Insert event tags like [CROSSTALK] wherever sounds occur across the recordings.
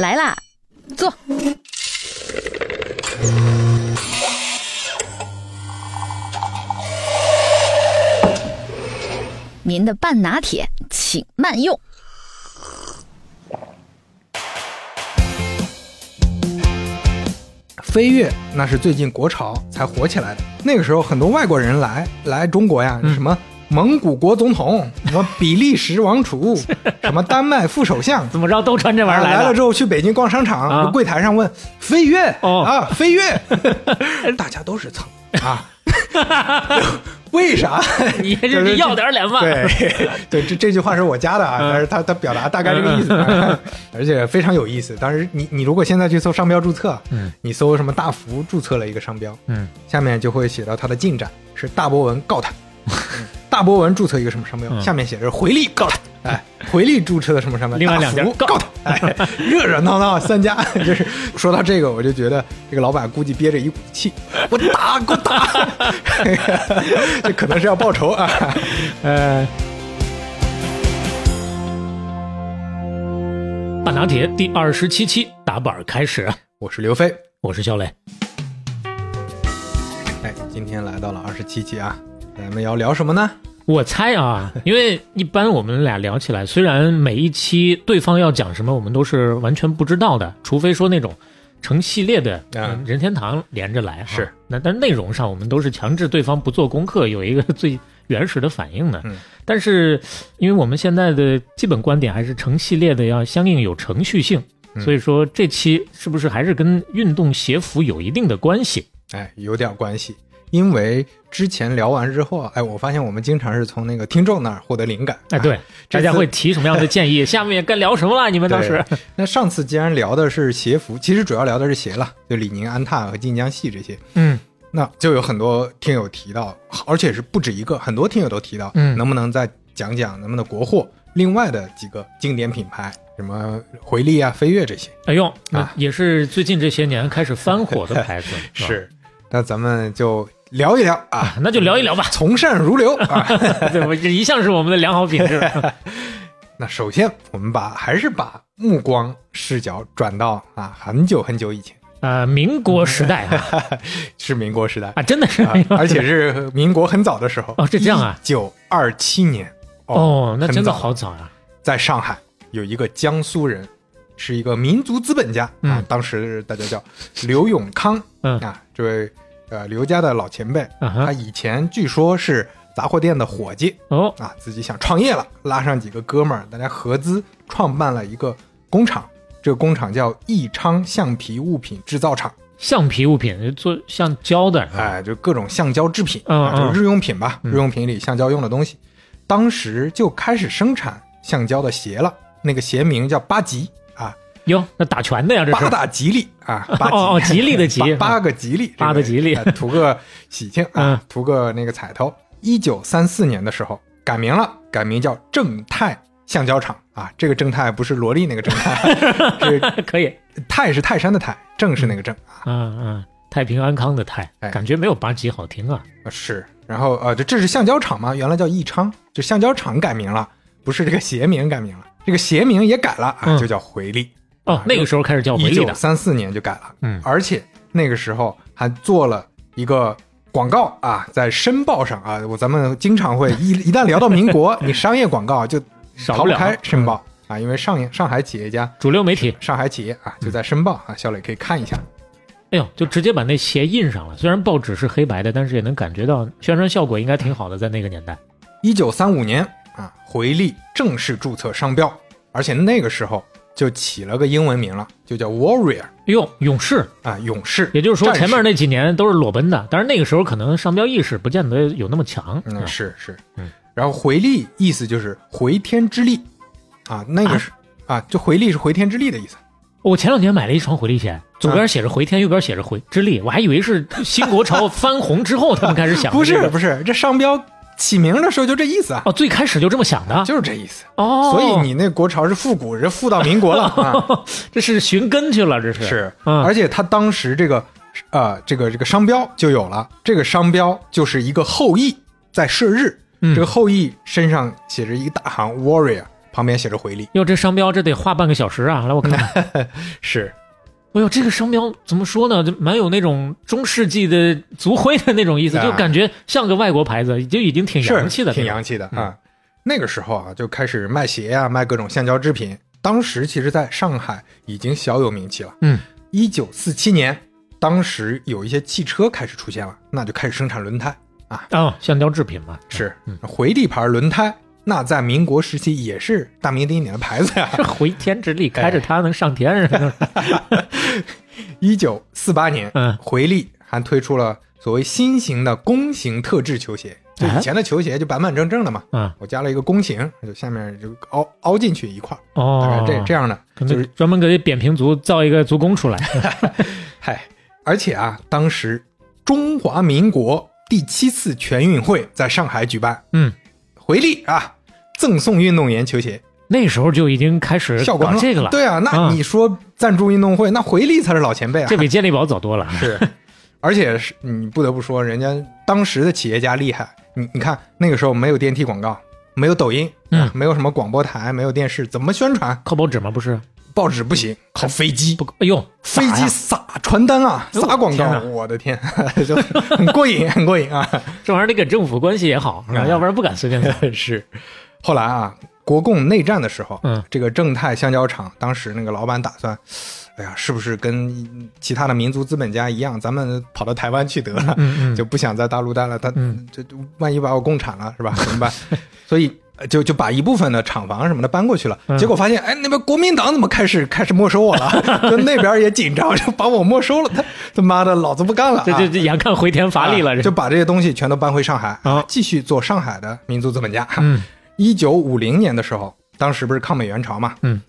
来啦，坐。您的半拿铁，请慢用。飞跃那是最近国潮才火起来的，那个时候很多外国人来来中国呀，什么蒙古国总统，什么比利时王储，[LAUGHS] 什么丹麦副首相，怎么着都穿这玩意儿的。来了之后去北京逛商场，啊。柜台上问飞跃、哦。啊飞跃，[LAUGHS] 大家都是蹭啊，[LAUGHS] 为啥？你这就是是要点脸吧？对对，这这句话是我加的啊，嗯。但是他他表达大概这个意思，而且非常有意思。当时你你如果现在去搜商标注册，嗯，你搜什么大福注册了一个商标，嗯，下面就会写到它的进展是大博文告他，嗯大博文注册一个什么商标，嗯。下面写着回力告他，[LAUGHS] 哎，回力注册的什么商标，另外两家。告他，[LAUGHS] 哎，热热闹闹三家，就是说到这个，我就觉得这个老板估计憋着一股气，我打，给我打，[LAUGHS] 这可能是要报仇啊。呃，半拿铁第二十七期打板儿开始，我是刘飞，我是肖磊。哎，今天来到了二十七期啊，咱们要聊什么呢？我猜啊，[LAUGHS] 因为一般我们俩聊起来，虽然每一期对方要讲什么，我们都是完全不知道的，除非说那种成系列的嗯任天堂连着来哈。是，那但内容上我们都是强制对方不做功课，有一个最原始的反应的。嗯但是因为我们现在的基本观点还是成系列的要相应有程序性，嗯所以说这期是不是还是跟运动鞋服有一定的关系？哎，有点关系，因为之前聊完之后啊，哎，我发现我们经常是从那个听众那儿获得灵感。哎，对，大家会提什么样的建议？[LAUGHS] 下面该聊什么了？你们当时那上次既然聊的是鞋服，其实主要聊的是鞋了，就李宁、安踏和晋江系这些。嗯那就有很多听友提到，而且是不止一个，很多听友都提到，嗯能不能再讲讲咱们的国货另外的几个经典品牌，什么回力啊、飞跃这些。哎呦，那啊也是最近这些年开始翻火的牌子，[LAUGHS] 吧是，那咱们就聊一聊啊，那就聊一聊吧。[LAUGHS] 从善如流啊。[LAUGHS] 对，我这一向是我们的良好品质。[LAUGHS] 那首先，我们把还是把目光视角转到啊很久很久以前，呃，民国时代啊是民国时代，啊，真的是啊而且是民国很早的时候。哦是这样啊九二七年，哦，那真的好早啊。在上海有一个江苏人，是一个民族资本家啊嗯，当时大家叫刘永康嗯啊，这位呃刘家的老前辈，啊他以前据说是杂货店的伙计哦，啊，自己想创业了，拉上几个哥们儿，大家合资创办了一个工厂，这个工厂叫益昌橡皮物品制造厂，橡皮物品做橡胶的，哎，就各种橡胶制品嗯啊，就日用品吧，嗯。日用品里橡胶用的东西，当时就开始生产橡胶的鞋了，那个鞋名叫八吉。啊，哟，那打拳的呀，这是八大吉利啊，[LAUGHS] 八吉哦哦，吉利的吉，八八个吉利，八个吉利图个喜庆嗯啊，图个那个彩头。一九三四年的时候改名了，改名叫正泰橡胶厂啊。这个正泰不是萝莉那个正泰，[LAUGHS] 是可以，泰是泰山的泰，正是那个正啊。嗯嗯，太平安康的泰，哎感觉没有八级好听啊。是，然后呃，这这是橡胶厂吗？原来叫益昌，就橡胶厂改名了，不是这个鞋名改名了，这个鞋名也改了啊，嗯就叫回力。哦，那个时候开始叫回一力的，九三四年就改了，嗯而且那个时候还做了一个广告啊，在申报上啊，我咱们经常会 [LAUGHS] 一一旦聊到民国，[LAUGHS] 你商业广告就少不了逃不开申报啊，因为上上海企业家。主流媒体。上海企业啊，就在申报啊，小磊可以看一下。哎呦，就直接把那鞋印上了。虽然报纸是黑白的，但是也能感觉到宣传效果应该挺好的，在那个年代。一九三五年啊，回力正式注册商标，而且那个时候就起了个英文名了，就叫 Warrior 哎呦，勇士，啊，勇士。也就是说战士前面那几年都是裸奔的，但是那个时候可能商标意识不见得有那么强。嗯，啊是是，嗯，然后回力意思就是回天之力，啊，那个是啊，就回力是回天之力的意思。我前两天买了一双回力鞋，左边写着回天，右边写着回之力，我还以为是新国潮翻红之后他们开始想的不这个。是不是，这商标起名的时候就这意思啊，哦，最开始就这么想的。就是这意思。哦，所以你那国潮是复古，是复到民国了 [LAUGHS] 啊。这是寻根去了，这是是，嗯而且他当时这个呃这个这个商标就有了，这个商标就是一个后羿在射日，嗯这个后羿身上写着一个大行 warrior，旁边写着回力。哟，这商标这得画半个小时啊！来，我看看。[LAUGHS] 是，哎呦，这个商标怎么说呢？就蛮有那种中世纪的族徽的那种意思，[LAUGHS] 啊就感觉像个外国牌子，就已经挺洋气的，挺洋气的啊。那个时候啊，就开始卖鞋啊，卖各种橡胶制品。当时其实在上海已经小有名气了。嗯，一九四七年，当时有一些汽车开始出现了，那就开始生产轮胎啊。哦，橡胶制品嘛，是嗯，回力牌轮胎，那在民国时期也是大名鼎鼎的牌子呀。[LAUGHS] 这回天之力，开着它能上天似的。[LAUGHS] 一九四八年，嗯。回力还推出了所谓新型的弓形特制球鞋，就以前的球鞋就板板正正的嘛，嗯，我加了一个弓形，就下面就凹凹进去一块儿，大哦概，这这样的，就是专门给扁平足造一个足弓出来。[LAUGHS] 嗨，而且啊，当时中华民国第七次全运会在上海举办，嗯，回力啊赠送运动员球鞋，那时候就已经开始效果很好搞这个了，对啊，那啊你说赞助运动会，那回力才是老前辈啊，这比健力宝早多了。[LAUGHS] 是，而且是你不得不说，人家当时的企业家厉害。你你看那个时候没有电梯广告，没有抖音，没有什么广播台，没有电视，怎么宣传？靠报纸吗？不是，报纸不行，靠飞机不，，哎呦，飞机撒传单啊，撒广告，我的天，[LAUGHS] 就很过瘾，[LAUGHS] 很过瘾啊！[LAUGHS] 这玩意儿得跟政府关系也好，啊要不然不敢随便撒。是，后来啊，国共内战的时候，嗯这个正泰橡胶厂当时那个老板打算，哎呀，是不是跟其他的民族资本家一样，咱们跑到台湾去得了？嗯嗯，就不想在大陆待了，他嗯这这万一把我共产了是吧？怎么办？所以呃就就把一部分的厂房什么的搬过去了。嗯结果发现，哎，那边国民党怎么开始开始没收我了？[LAUGHS] 就那边也紧张，就把我没收了。他他妈的，老子不干了、啊！这这这眼看回天乏力了，啊就把这些东西全都搬回上海啊继续做上海的民族资本家。嗯一九五零年的时候，当时不是抗美援朝嘛，嗯，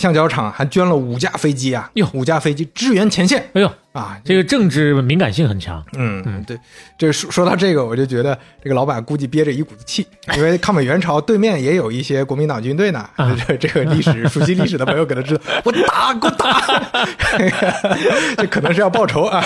橡胶厂还捐了五架飞机啊，哟五架飞机支援前线哎呦，啊，这个政治敏感性很强。嗯嗯对，这说说到这个，我就觉得这个老板估计憋着一股子气，[LAUGHS] 因为抗美援朝对面也有一些国民党军队呢。啊这这个历史 [LAUGHS] 熟悉历史的朋友可能知道，我打，给我打，[LAUGHS] 这可能是要报仇啊。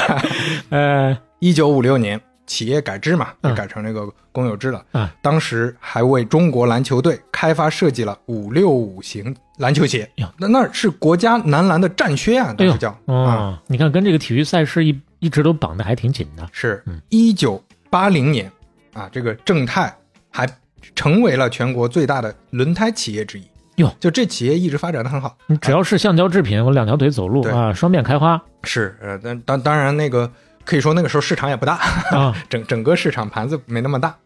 呃，一九五六年，企业改制嘛，就嗯改成这个公有制了。嗯当时还为中国篮球队开发设计了五六五型篮球鞋哟，那那是国家男篮的战靴啊，当时叫、啊。哦，你看跟这个体育赛事一一直都绑的还挺紧的。是嗯一九八零年啊，这个正泰还成为了全国最大的轮胎企业之一。哟，就这企业一直发展的很好。你只要是橡胶制品，我两条腿走路对啊，双面开花是，呃，但当当然那个可以说那个时候市场也不大，啊，[LAUGHS] 整整个市场盘子没那么大。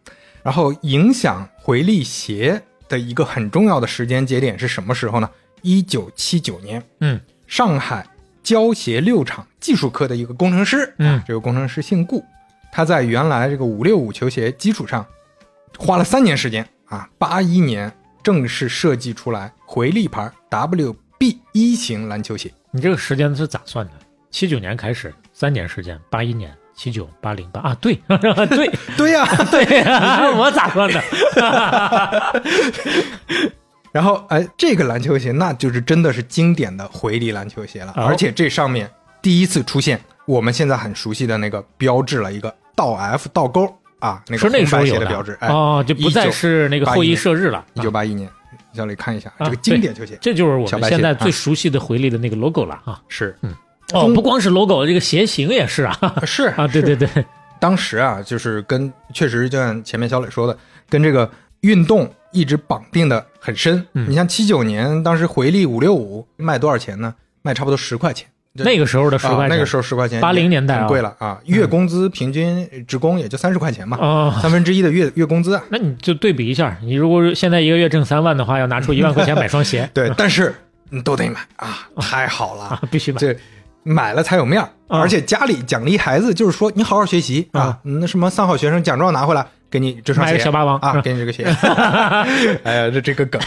然后影响回力鞋的一个很重要的时间节点是什么时候呢？一九七九年，嗯上海胶鞋六厂技术科的一个工程师，嗯这个工程师姓顾，他在原来这个五六五球鞋基础上，花了三年时间啊，八一年正式设计出来回力牌 WB 一型篮球鞋。你这个时间是咋算的？七九年开始，三年时间，八一年、七九、八零、八。啊，对 [LAUGHS] 对。[LAUGHS] [LAUGHS] 对呀、对呀，我咋算的？然后哎，这个篮球鞋那就是真的是经典的回力篮球鞋了，哦而且这上面第一次出现我们现在很熟悉的那个标志了一个倒 F 倒钩啊，那个是那时候有红白鞋的标志，哎，哦，就不再是那个后羿射日了。一九八一年，小李看一下啊这个经典球鞋这就是我们现在最熟悉的回力的那个 logo 了啊！是哦，不光是 logo，这个鞋型也是啊是 [LAUGHS] 啊！对对对，当时啊，就是跟确实就像前面小磊说的，跟这个运动一直绑定的很深。嗯你像七九年，当时回力五六五卖多少钱呢？卖差不多十块钱。这那个时候的十块钱，啊那个时候十块钱，八零年代啊很贵了啊。月工资平均职工也就三十块钱嘛，哦，[LAUGHS] 三分之一的月月工资啊。[LAUGHS] 那你就对比一下，你如果现在一个月挣三万的话，要拿出一万块钱买双鞋对，但是你都得买啊，太好了，啊，必须买。这买了才有面儿，啊而且家里奖励孩子，就是说你好好学习啊啊，那什么三好学生奖状拿回来，给你这双鞋小霸王啊，给你这个鞋。[LAUGHS] 哎呀，这这个梗。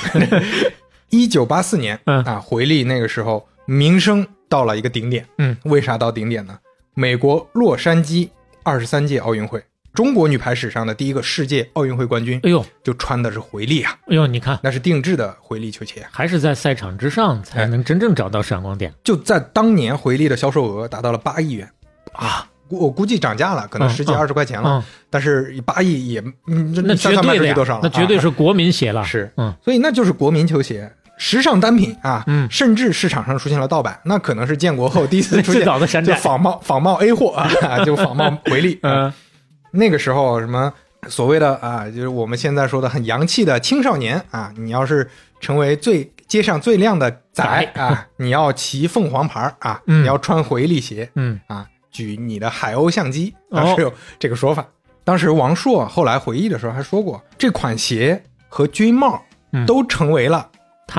[LAUGHS] 一九八四年嗯啊，回力那个时候名声到了一个顶点。嗯，为啥到顶点呢？美国洛杉矶二十三届奥运会，中国女排史上的第一个世界奥运会冠军哎呦，就穿的是回力啊，哎呦，你看，那是定制的回力球鞋啊。还是在赛场之上才能真正找到闪光点。就在当年回力的销售额达到了八亿元啊！我估计涨价了，可能嗯十几嗯二十块钱了，嗯，但是八亿也嗯，那绝对多少了？，那绝对啊是国民鞋了。是，嗯，所以那就是国民球鞋。时尚单品啊，嗯甚至市场上出现了盗版，那可能是建国后第一次出 [LAUGHS] 最现，早的山寨。就仿冒仿冒 A 货啊，[LAUGHS] 就仿冒回力。啊嗯那个时候什么所谓的啊，就是我们现在说的很洋气的青少年啊，你要是成为最街上最靓的仔仔。啊，你要骑凤凰牌啊，嗯。你要穿回力鞋嗯。啊，举你的海鸥相机，当哦时有这个说法。当时王朔后来回忆的时候还说过，这款鞋和军帽嗯。都成为了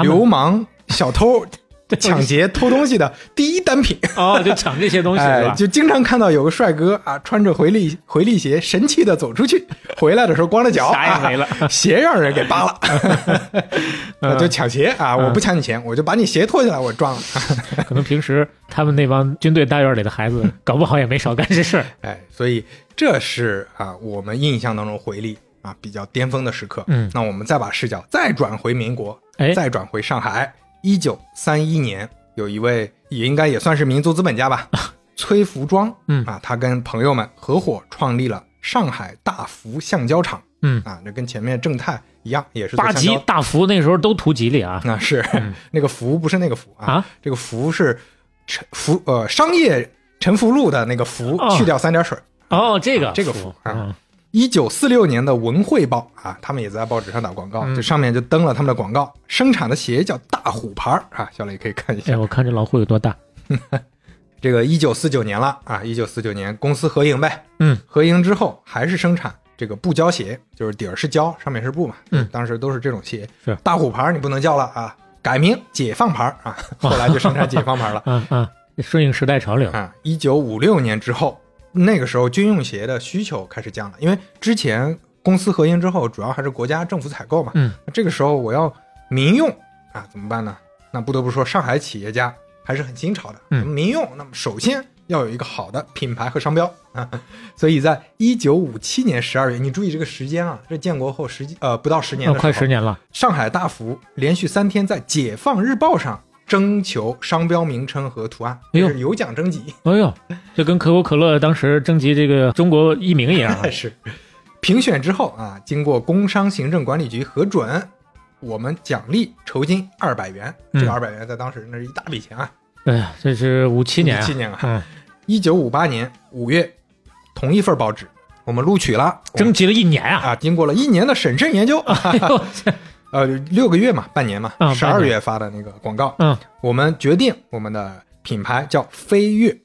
流氓小偷 [LAUGHS] 抢劫偷东西的第一单品。哦，就抢这些东西是 [LAUGHS] 哎，吧？就经常看到有个帅哥啊，穿着回力回力鞋，神气的走出去，[LAUGHS] 回来的时候光着脚，啥也没了啊鞋让人给扒了，啊就抢鞋啊！我不抢你钱，我就把你鞋脱下来，我撞了。可能平时他们那帮军队大院里的孩子，搞不好也没少干这事儿。哎，所以这是啊，我们印象当中回力啊比较巅峰的时刻。嗯那我们再把视角再转回民国，哎，再转回上海，一九三一年，有一位也应该也算是民族资本家吧，[LAUGHS] 崔福庄，嗯。啊，他跟朋友们合伙创立了上海大福橡胶厂，嗯，啊，这跟前面正泰一样，也是做八。级大福那时候都图吉利啊。那，是、嗯。[LAUGHS] 那个福不是那个福啊，啊！这个福是陈福呃商业陈福路的那个福，哦。去掉三点水。哦，这个这个福福啊。嗯一九四六年的《文汇报》啊，他们也在报纸上打广告，嗯这上面就登了他们的广告，生产的鞋叫大虎牌儿啊，小磊可以看一下。哎，我看这老虎有多大？[LAUGHS] 这个一九四九年了啊，一九四九年公司合营呗，嗯，合营之后还是生产这个布胶鞋，就是底儿是胶，上面是布嘛，嗯当时都是这种鞋。是大虎牌儿你不能叫了啊，改名解放牌儿啊，[LAUGHS] 后来就生产解放牌儿了嗯嗯，[LAUGHS] 顺应时代潮流。啊。一九五六年之后，那个时候军用鞋的需求开始降了，因为之前公司合营之后，主要还是国家政府采购嘛，嗯，那这个时候我要民用啊，怎么办呢？那不得不说上海企业家还是很新潮的。嗯民用，那么首先要有一个好的品牌和商标啊，[LAUGHS] 所以在一九五七年十二月，你注意这个时间啊，这建国后十几呃不到十年哦的，快十年了。上海大福连续三天在《解放日报》上征求商标名称和图案，哎呦有奖征集。哎呦，就跟可口可乐当时征集这个中国译名一样啊。[LAUGHS] 是评选之后啊，经过工商行政管理局核准，我们奖励酬金二百元。这二百元在当时那是一大笔钱啊。哎呀，这是五七年啊。57年啊嗯，一九五八年五月，同一份报纸我们录取了，征集了一年啊。啊，经过了一年的审慎研究，哎呦，呃，六个月嘛，半年嘛啊，十二月发的那个广告，嗯，我们决定我们的品牌叫飞跃，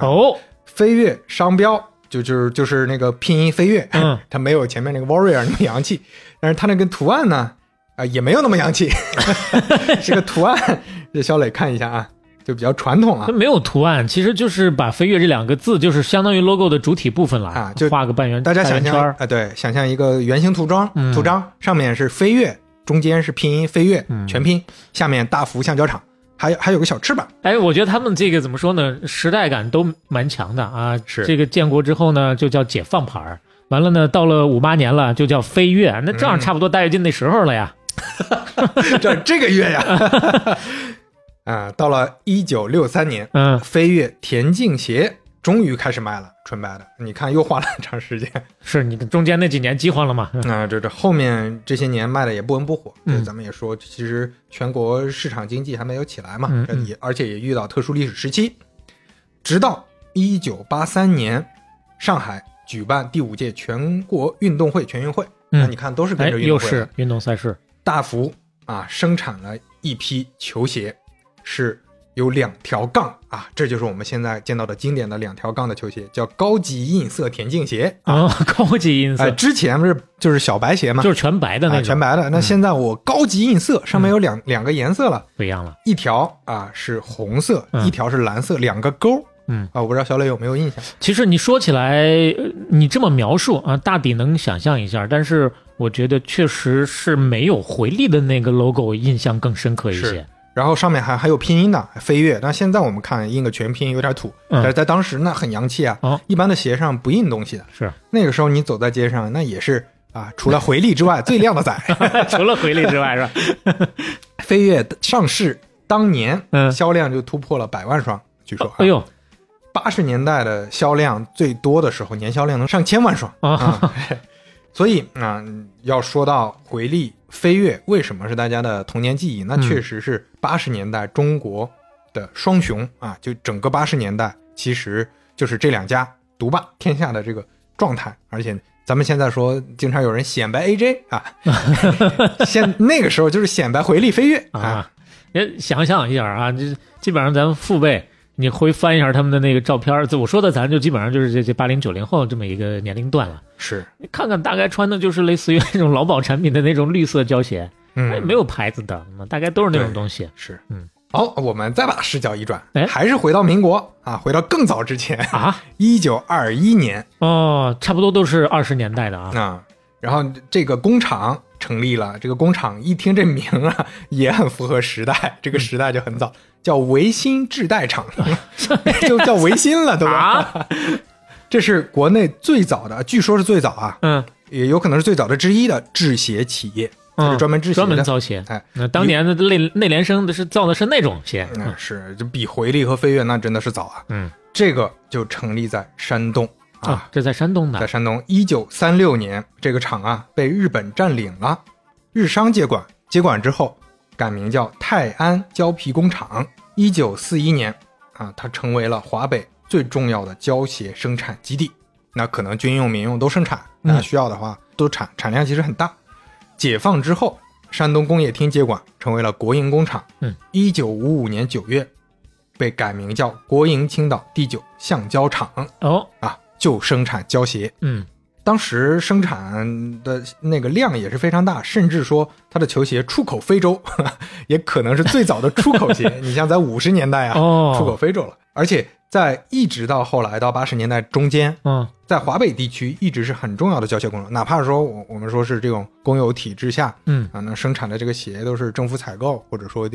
哦，飞跃商标就就是就是那个拼音飞跃，嗯，[LAUGHS] 它没有前面那个 warrior 那么洋气，但是它那个图案呢，啊、也没有那么洋气 [LAUGHS] [LAUGHS] 这个图案，这小磊看一下啊，就比较传统了。它，没有图案，其实就是把“飞跃”这两个字，就是相当于 logo 的主体部分了啊就画个半圆，大家想象啊、对，想象一个圆形涂装，嗯。图章上面是飞跃，中间是拼音飞跃，嗯全拼，下面大幅橡胶厂，还有还有个小翅膀，哎，我觉得他们这个怎么说呢？时代感都蛮强的啊。是这个建国之后呢，就叫解放牌儿。完了呢，到了五八年了，就叫飞跃。那正好嗯差不多大跃进那时候了呀。[LAUGHS] 这这个月呀，[LAUGHS] 啊，到了一九六三年，嗯，飞跃田径鞋终于开始卖了，纯白的，你看又花了很 [LAUGHS] 长时间。是你的中间那几年饥荒了嘛？嗯啊，这这后面这些年卖的也不温不火，嗯咱们也说，其实全国市场经济还没有起来嘛，嗯嗯也而且也遇到特殊历史时期，直到一九八三年，上海举办第五届全国运动会全运会，嗯那你看都是跟哎，着运又动会运动赛事。大幅啊，生产了一批球鞋，是有两条杠啊，这就是我们现在见到的经典的两条杠的球鞋，叫高级印色田径鞋。啊，高级音哎，色之前不是就是小白鞋嘛，就是全白的那啊，种，全白的。那现在我高级印色，上面有两两个颜色了，不一样了。一条啊是红色，嗯一条是蓝色，两个勾。嗯啊，我不知道小磊有没有印象？其实你说起来，呃你这么描述啊，大抵能想象一下，但是我觉得确实是没有回力的那个 logo 印象更深刻一些是。然后上面还还有拼音的飞跃，但现在我们看印个全拼有点土，嗯但是在当时那很洋气啊。哦一般的鞋上不印东西的，是，那个时候你走在街上，那也是啊，除了回力之外 [LAUGHS] 最靓的仔。[LAUGHS] 除了回力之外，是吧？[LAUGHS] 飞跃上市当年，嗯销量就突破了百万双，据说、啊。哎呦，八十年代的销量最多的时候，年销量能上千万双啊啊。所以啊、要说到回力飞跃为什么是大家的童年记忆，那嗯确实是八十年代中国的双雄啊，就整个八十年代其实就是这两家独霸天下的这个状态，而且。咱们现在说，经常有人显摆 AJ 啊，[LAUGHS] 现那个时候就是显摆回力飞跃啊，啊，也想象一下啊，就基本上咱们父辈，你回翻一下他们的那个照片儿，我说的咱就基本上就是这这八零九零后这么一个年龄段了。是，你看看，大概穿的就是类似于那种劳保产品的那种绿色胶鞋，哎，嗯，没有牌子的，那大概都是那种东西。是，嗯，好，我们再把视角一转，哎。还是回到民国啊，回到更早之前，啊，[LAUGHS] 一九二一年。哦，差不多都是二十年代的啊。啊，然后这个工厂成立了，这个工厂一听这名啊，[LAUGHS] 也很符合时代，这个时代就很早，叫维新制带厂，[LAUGHS] 就叫维新了，对吧？啊，这是国内最早的，据说是最早啊，嗯。也有可能是最早的之一的制鞋企业，它是嗯，专门制鞋专门。造鞋。哎，那当年的内内联升的是造的是那种鞋。嗯，是，就比回力和飞跃那真的是早啊。嗯这个就成立在山东啊，啊，这在山东的。在山东，一九三六年，这个厂啊被日本占领了，日商接管，接管之后改名叫泰安胶皮工厂。一九四一年啊，它成为了华北最重要的胶鞋生产基地。那可能军用、民用都生产，嗯那需要的话都产，产量其实很大。解放之后，山东工业厅接管，成为了国营工厂。嗯，一九五五年九月，被改名叫国营青岛第九橡胶厂。哦，啊，就生产胶鞋。嗯当时生产的那个量也是非常大，甚至说它的球鞋出口非洲，[LAUGHS] 也可能是最早的出口鞋。[LAUGHS] 你像在五十年代啊，哦，出口非洲了，而且在一直到后来到八十年代中间，嗯。在华北地区一直是很重要的胶鞋工厂，哪怕说我我们说是这种公有体制下嗯。啊，那生产的这个鞋都是政府采购或者说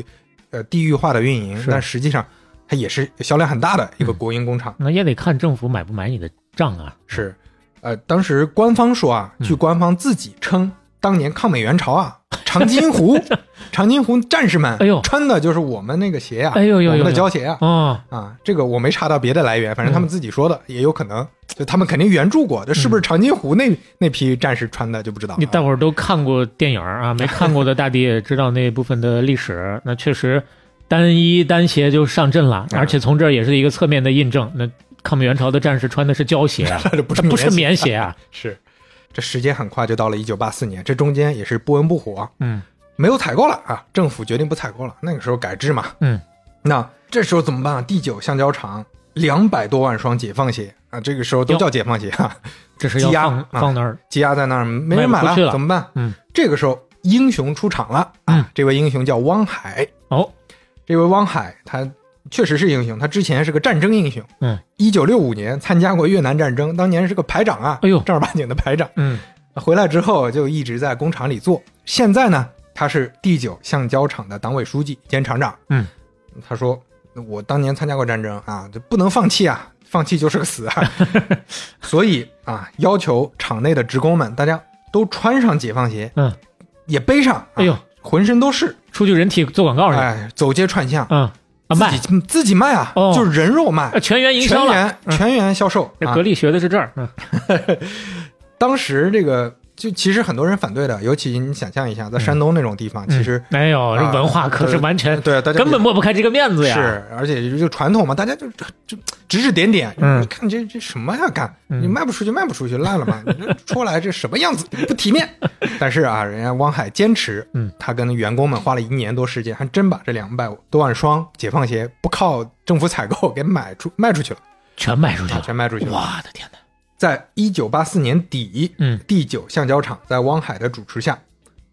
呃地域化的运营，但实际上它也是销量很大的一个国营工厂。那也得看政府买不买你的账啊。是，呃，当时官方说啊，嗯。据官方自己称，当年抗美援朝啊，长津湖，[LAUGHS] 长津湖战士们，哎呦。穿的就是我们那个鞋啊，哎呦呦我们的呦胶鞋啊，哦，啊，这个我没查到别的来源，反正他们自己说的，也有可能，就他们肯定援助过，这是不是长津湖那、那批战士穿的就不知道你大伙儿都看过电影啊，[LAUGHS] 没看过的大抵也知道那部分的历史。那确实，单衣单鞋就上阵了，嗯而且从这儿也是一个侧面的印证。那抗美援朝的战士穿的是胶鞋 [LAUGHS] 不是不是棉棉鞋啊。是，这时间很快就到了一九八四年，这中间也是不温不火，嗯没有采购了啊，政府决定不采购了。那个时候改制嘛，嗯，那这时候怎么办啊？第九橡胶厂两百多万双解放鞋啊，这个时候都叫解放鞋啊，[LAUGHS] 这是要积压放啊放那儿。积压在那儿，没人买了怎么办？嗯，这个时候英雄出场了啊，嗯这位英雄叫汪海，哦，这位汪海他确实是英雄，他之前是个战争英雄，嗯，一九六五年参加过越南战争，当年是个排长啊，哎呦。正儿八经的排长。嗯。回来之后就一直在工厂里做，现在呢，他是第九橡胶厂的党委书记兼厂长。嗯，他说我当年参加过战争啊，就不能放弃啊，放弃就是个死啊，[LAUGHS] 所以啊，要求厂内的职工们大家都穿上解放鞋，嗯，也背上，啊哎呦，浑身都是，出去人体做广告去。哎，走街串巷，嗯啊，卖自己自己卖啊，哦就是人肉卖呃，全员营销了。全员全员销售。啊格力学的是这儿。嗯 [LAUGHS] 当时这个就其实很多人反对的，尤其你想象一下，在山东那种地方，其实没有，文化可是完全对大家根本抹不开这个面子呀。是，而且就传统嘛，大家就就就指指点点，嗯你看这这什么呀干，嗯你卖不出去卖不出去烂了嘛，你这出来这什么样子不体面。但是啊，人家汪海坚持，嗯，他跟员工们花了一年多时间，还真把这两百多万双解放鞋不靠政府采购给买出卖出去了，全卖出去啊，了。全卖出去了。我的天哪！在一九八四年底，嗯第九橡胶厂在汪海的主持下，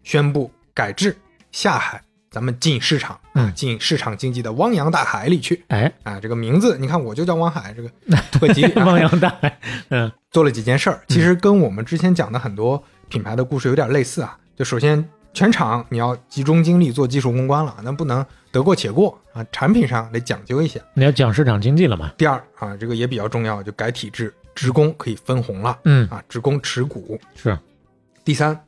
宣布改制下海，咱们进市场，啊嗯进市场经济的汪洋大海里去。哎，啊，这个名字你看，我就叫汪海，这个 [LAUGHS] 特级、啊汪洋大海。嗯做了几件事儿，其实跟我们之前讲的很多品牌的故事有点类似啊。就首先，全场你要集中精力做技术攻关了，那不能得过且过啊，产品上得讲究一些。你要讲市场经济了嘛？第二啊，这个也比较重要，就改体制，职工可以分红了嗯，啊，职工持股。是。第三，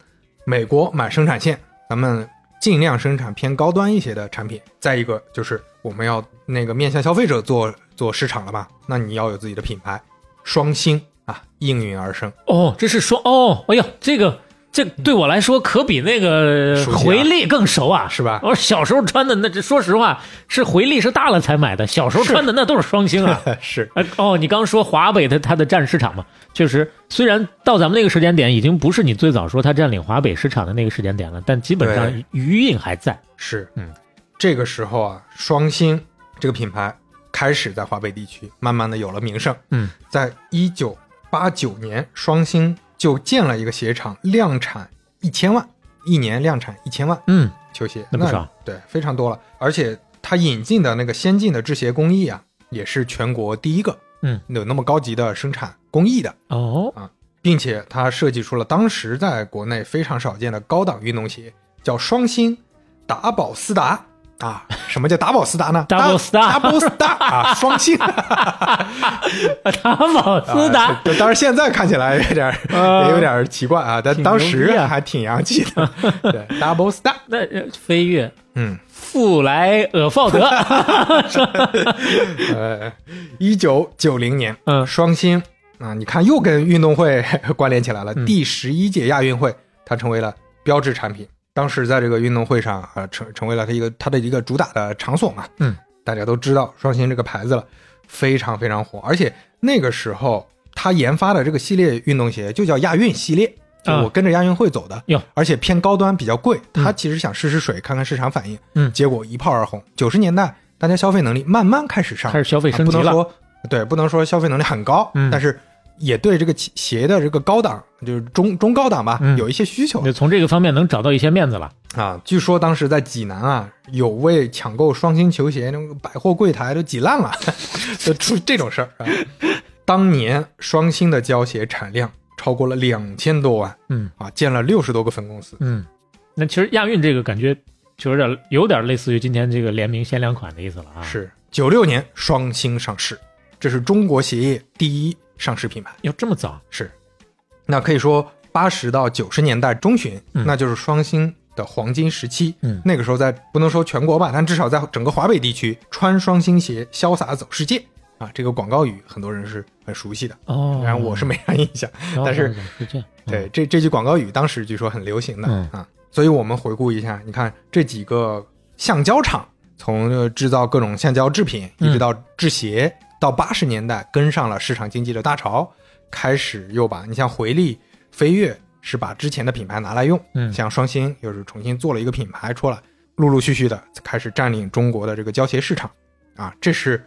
美国买生产线，咱们尽量生产偏高端一些的产品。再一个就是我们要那个面向消费者做做市场了吧，那你要有自己的品牌，双星啊应运而生。哦，这是双哦，哎呀，这个这对我来说可比那个回力更熟啊，是吧？我小时候穿的那，这说实话是回力是大了才买的，小时候穿的那都是双星啊。是。[LAUGHS] 哎哦，你刚说华北的它的占市场嘛，确实，虽然到咱们那个时间点已经不是你最早说它占领华北市场的那个时间点了，但基本上对。余韵还在。是，嗯，这个时候啊，双星这个品牌开始在华北地区慢慢的有了名声。嗯，在一九八九年，双星就建了一个鞋厂，量产一千万，一年量产一千万嗯，球鞋，那不少对，非常多了。而且他引进的那个先进的制鞋工艺啊，也是全国第一个，嗯，有那么高级的生产工艺的，哦啊，并且他设计出了当时在国内非常少见的高档运动鞋，叫双星达宝斯达。啊，什么叫达宝斯达呢 Double Star Double Star 啊，双星。达宝斯达啊，对，当然现在看起来有点也有点儿奇怪啊，但当时还挺洋气的。对，[LAUGHS] Double Star，那呃飞跃嗯，富莱尔鲍德，[LAUGHS] 呃，一九九零年，嗯双星啊，你看又跟运动会 [LAUGHS] 关联起来了。嗯第十一届亚运会，它成为了标志产品。当时在这个运动会上啊，成成为了它一个它的一个主打的场所嘛。嗯，大家都知道双星这个牌子了，非常非常火。而且那个时候，他研发的这个系列运动鞋就叫亚运系列，就啊我跟着亚运会走的。哟而且偏高端，比较贵。嗯他其实想试试水，看看市场反应。嗯结果一炮而红。九十年代，大家消费能力慢慢开始上开始消费升级了。啊不能说对，不能说消费能力很高，嗯但是也对这个鞋鞋的这个高档，就是中中高档吧，嗯有一些需求就从这个方面能找到一些面子了。啊。据说当时在济南啊，有为抢购双星球鞋，那个百货柜台都挤烂了，[LAUGHS] 就出这种事儿啊。当年双星的胶鞋产量超过了两千多万嗯啊，建了六十多个分公司。嗯，那其实亚运这个感觉就有点有点类似于今天这个联名限量款的意思了啊。是九六年双星上市，这是中国鞋业第一上市品牌。要这么早？是，那可以说八十到九十年代中旬，嗯那就是双星的黄金时期。嗯那个时候在不能说全国吧，但至少在整个华北地区，穿双星鞋潇洒走世界啊，这个广告语很多人是很熟悉的。哦，当然我是没啥印象。哦，但是哦是这样。对，这这句广告语当时据说很流行的、嗯啊，所以我们回顾一下，你看这几个橡胶厂，从呃制造各种橡胶制品，嗯一直到制鞋，到八十年代跟上了市场经济的大潮，开始又把你像回力、飞跃是把之前的品牌拿来用，嗯像双星又是重新做了一个品牌出来，陆陆续续的开始占领中国的这个胶鞋市场，啊，这是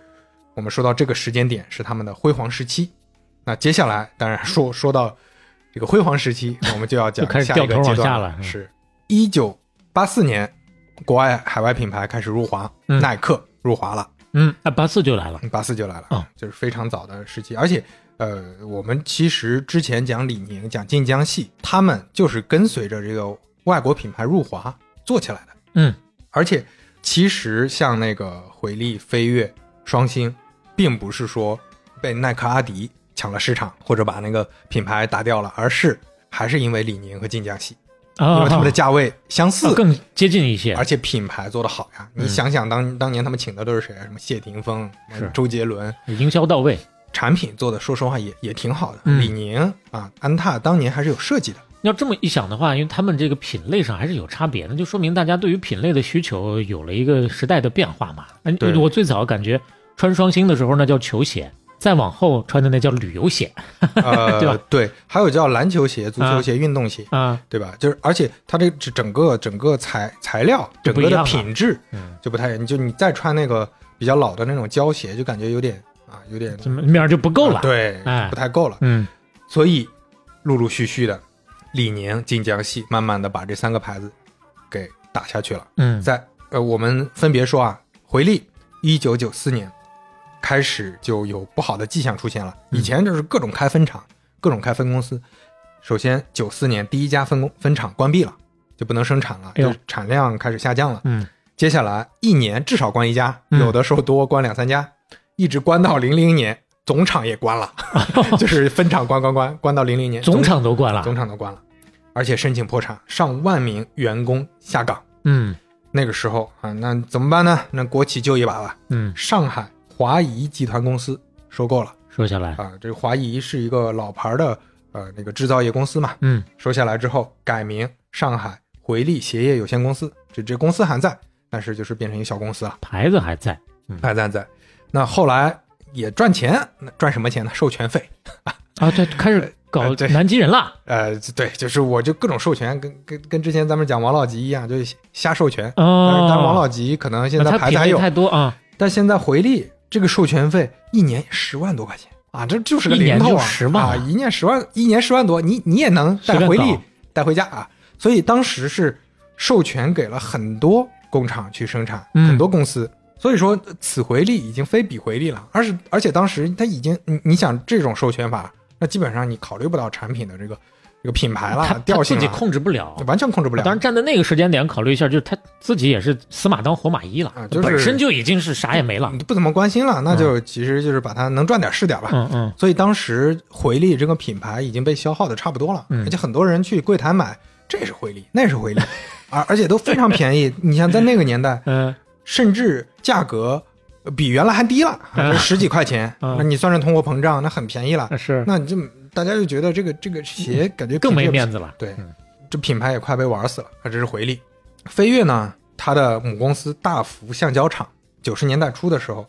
我们说到这个时间点是他们的辉煌时期。那接下来当然说说到这个辉煌时期，我们就要讲 [LAUGHS] 下一个阶段了嗯。是一九八四年，国外海外品牌开始入华，嗯。耐克入华了，嗯，啊，八四就来了。八四就来了，啊就是非常早的时期。而且，呃，我们其实之前讲李宁、讲晋江系，他们就是跟随着这个外国品牌入华做起来的。嗯，而且其实像那个回力、飞跃、双星，并不是说被耐克、阿迪抢了市场，或者把那个品牌打掉了，而是还是因为李宁和晋江系，因啊，为他们的价位相似，啊更接近一些而。且品牌做得好呀。你嗯想想当当年他们请的都是谁啊？什么谢霆锋、是周杰伦，营销到位。产品做的说实话也也挺好的。嗯李宁啊，安踏当年还是有设计的。要这么一想的话，因为他们这个品类上还是有差别的，就说明大家对于品类的需求有了一个时代的变化嘛。哎对我最早感觉穿双星的时候那叫球鞋，再往后穿的那叫旅游鞋呃，[LAUGHS] 对吧对，还有叫篮球鞋、足球鞋、运动鞋，啊。对吧？就是而且它这整整个整个材材料、整个的品质嗯，就不太一样。你就你再穿那个比较老的那种胶鞋，就感觉有点啊，有点面儿就不够了？，对，哎不太够了。嗯所以陆陆续续的，李宁、晋江系慢慢的把这三个牌子给打下去了。嗯，在呃，我们分别说啊，回力一九九四年开始就有不好的迹象出现了，嗯以前就是各种开分厂，各种开分公司。首先，九四年第一家分公分厂关闭了，就不能生产了，就产量开始下降了。嗯接下来一年至少关一家，嗯有的时候多关两三家，一直关到零零年，总厂也关了，[LAUGHS] 就是分厂关关关关到零零年，总厂都关了。总厂都关了，而且申请破产，上万名员工下岗。嗯那个时候啊，那怎么办呢？那国企救一把吧。嗯上海华谊集团公司收购了。收下来，啊。这个华谊是一个老牌的呃那个制造业公司嘛，嗯，收下来之后改名上海回力鞋业有限公司，这这公司还在，但是就是变成一个小公司了，牌子还在，还在在。那后来也赚钱，那赚什么钱呢？授权费。[LAUGHS] 啊，对，开始搞南极人了，呃，对，就是我就各种授权，跟跟跟之前咱们讲王老吉一样，就是瞎授权。哦，但是王老吉可能现在他牌子还有，品类太多啊，但现在回力这个授权费一年十万多块钱啊，这就是个零头啊，10万啊，一年十万，一年十万多，你你也能带回力带回家啊。所以当时是授权给了很多工厂去生产，嗯很多公司。所以说，此回力已经非彼回力了，而是而且当时他已经，你你想这种授权法，那基本上你考虑不到产品的这个这个品牌他了、调他自己控制不了。完全控制不了。当然，站在那个时间点考虑一下，就是他自己也是死马当活马医了，啊就是本身就已经是啥也没了。你不怎么关心了，那就其实就是把它能赚点是点吧。嗯嗯，所以当时回力这个品牌已经被消耗的差不多了，嗯而且很多人去柜台买，这是回力，那是回力，[LAUGHS] 而而且都非常便宜。你像在那个年代，嗯甚至价格比原来还低了，嗯十几块钱。嗯那你算上通货膨胀，那很便宜了。那是那你这大家就觉得这个这个鞋感觉更没面子了。对嗯，这品牌也快被玩死了。啊，这是回力。飞跃呢，它的母公司大福橡胶厂，九十年代初的时候，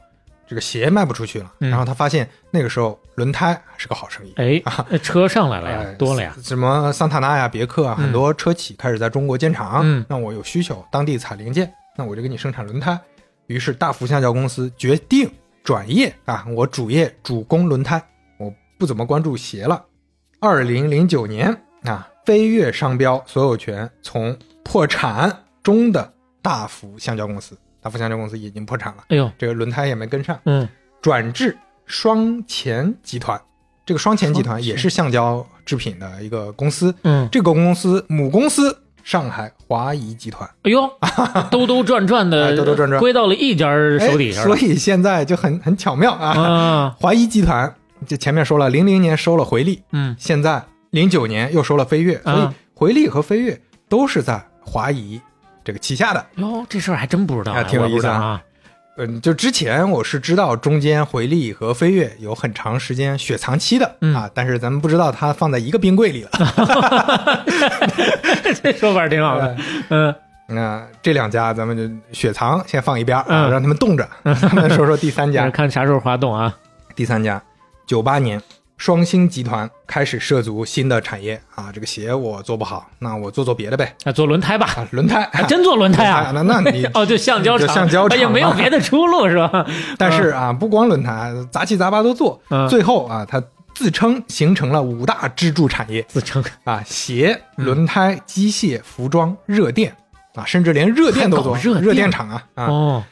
这个鞋卖不出去了，嗯然后他发现那个时候轮胎还是个好生意。哎，啊车上来了呀哎，多了呀。什么桑塔纳呀、别克啊，嗯很多车企开始在中国建厂。嗯那我有需求，当地采零件，那我就给你生产轮胎。于是大福橡胶公司决定转业啊，我主业主攻轮胎，我不怎么关注鞋了。二零零九年啊，飞跃商标所有权从破产中的大福橡胶公司，大福橡胶公司已经破产了，哎呦，这个轮胎也没跟上，嗯。转至双前集团。这个双前集团也是橡胶制品的一个公司，嗯，这个公司母公司上海华谊集团。哎呦，[LAUGHS] 兜兜转转哎的，兜兜转转。归到了一家手底下哎所以现在就很很巧妙啊。啊。华谊集团就前面说了，零零年收了回力，嗯，现在零九年又收了飞跃，所以啊回力和飞跃都是在华谊这个旗下的。哟，这事儿还真不知道挺有意思啊。嗯，就之前我是知道中间回力和飞跃有很长时间雪藏期的、嗯啊，但是咱们不知道它放在一个冰柜里了。[LAUGHS] [LAUGHS] 这说法挺好的。嗯那这两家咱们就雪藏先放一边啊，嗯让他们冻着。[LAUGHS] 咱们说说第三家，看啥时候滑动啊？第三家，九八年，双星集团开始涉足新的产业。啊，这个鞋我做不好，那我做做别的呗。那做轮胎吧，啊，轮胎。还真做轮胎啊？那那你 [LAUGHS] 哦，就橡胶厂，就橡胶厂哎也没有别的出路是吧？[LAUGHS] 但是啊，不光轮胎，杂七杂八都做，嗯。最后啊，它自称形成了五大支柱产业。自称啊，鞋、嗯。轮胎、机械、服装、热电。啊，甚至连热电都做，热电厂啊啊，哦，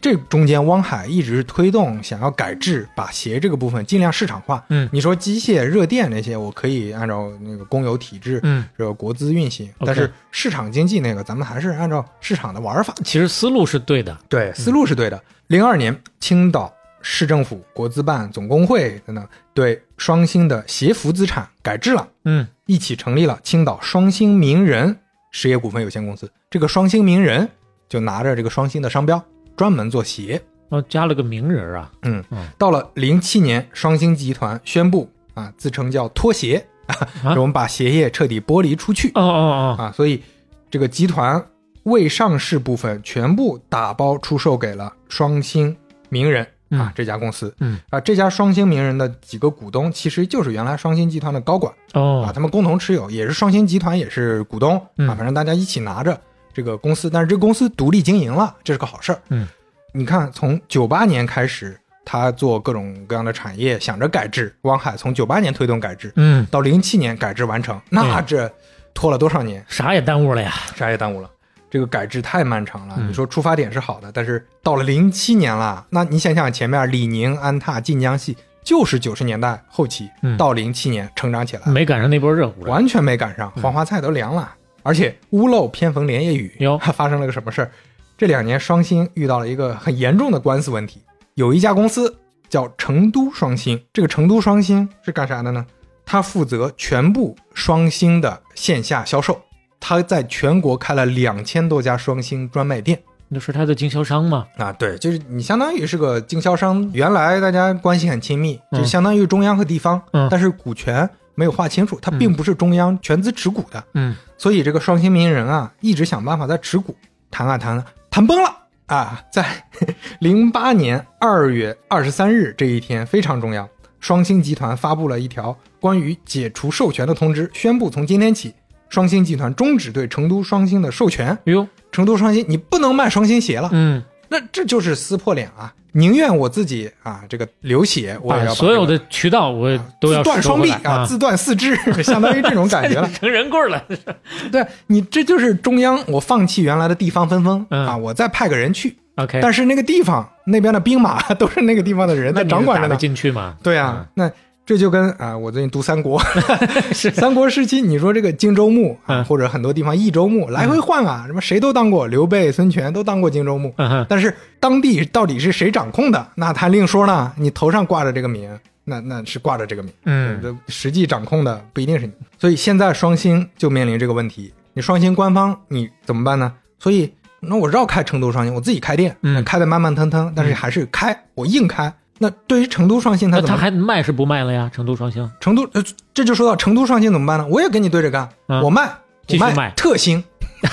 这中间汪海一直推动想要改制，把鞋这个部分尽量市场化。嗯你说机械、热电那些，我可以按照那个公有体制，嗯，这个国资运行，但是市场经济那个，咱们还是按照市场的玩法。其实思路是对的。对，思路是对的。零二年，青岛市政府、国资办、总工会等等对双星的鞋服资产改制了，嗯，一起成立了青岛双星名人实业股份有限公司。这个双星名人就拿着这个双星的商标，专门做鞋。哦，加了个名人啊。嗯嗯，到了零七年，双星集团宣布啊，自称叫拖鞋，[LAUGHS] 啊？我们把鞋业彻底剥离出去。哦哦哦，啊，所以这个集团未上市部分全部打包出售给了双星名人啊、嗯这家公司。嗯。啊，这家双星名人的几个股东其实就是原来双星集团的高管。哦。啊，哦，他们共同持有，也是双星集团也是股东。嗯。啊，反正大家一起拿着这个公司，但是这个公司独立经营了，这是个好事儿。嗯，你看，从九八年开始，他做各种各样的产业，想着改制。汪海从九八年推动改制，嗯，到零七年改制完成，那嗯这拖了多少年？啥也耽误了呀。啥也耽误了。这个改制太漫长了。嗯你说出发点是好的，但是到了零七年了，那你想想前面李宁、安踏、晋江系就是九十年代后期、嗯到零七年成长起来，没赶上那波热乎。完全没赶上，黄花菜都凉了。而且屋漏偏逢连夜雨，哟 [LAUGHS] 发生了个什么事？儿？这两年双星遇到了一个很严重的官司问题，有一家公司叫成都双星，这个成都双星是干啥的呢？它负责全部双星的线下销售，它在全国开了两千多家双星专卖店，那是他的经销商吗。啊，对，就是你相当于是个经销商，原来大家关系很亲密，嗯。就相当于中央和地方，嗯。但是股权没有划清楚，它并不是中央全资持股的，嗯所以这个双星名人啊，一直想办法在持股，谈啊谈啊，谈崩了啊！在 [LAUGHS] 零八年二月二十三日这一天非常重要，双星集团发布了一条关于解除授权的通知，宣布从今天起，双星集团终止对成都双星的授权。哎呦，成都双星，你不能卖双星鞋了，嗯，那这就是撕破脸啊！宁愿我自己啊，这个流血，我也要把把所有的渠道我都要自断双臂啊，自断四肢，[LAUGHS] 相当于这种感觉了。[LAUGHS] 成人棍了。[LAUGHS] 对你，这就是中央，我放弃原来的地方分封、嗯啊，我再派个人去，OK，但是那个地方那边的兵马都是那个地方的人在掌管着呢。进去嘛？对啊，那这就跟啊，我最近读三国 [LAUGHS] [LAUGHS] 三国时期，你说这个荆州牧啊，嗯或者很多地方益州牧来回换啊，什么谁都当过，刘备、孙权都当过荆州牧，嗯，但是当地到底是谁掌控的，那他另说呢。你头上挂着这个名，那那是挂着这个名，嗯这实际掌控的不一定是你。所以现在双星就面临这个问题，你双星官方你怎么办呢？所以那我绕开成都双星，我自己开店，嗯开的慢慢腾腾，但是还是开，我硬开。那对于成都双星，他那他？还卖是不卖了呀？成都双星成都呃，这就说到成都双星怎么办呢？我也跟你对着干，嗯我卖，我卖继续卖特星，[LAUGHS]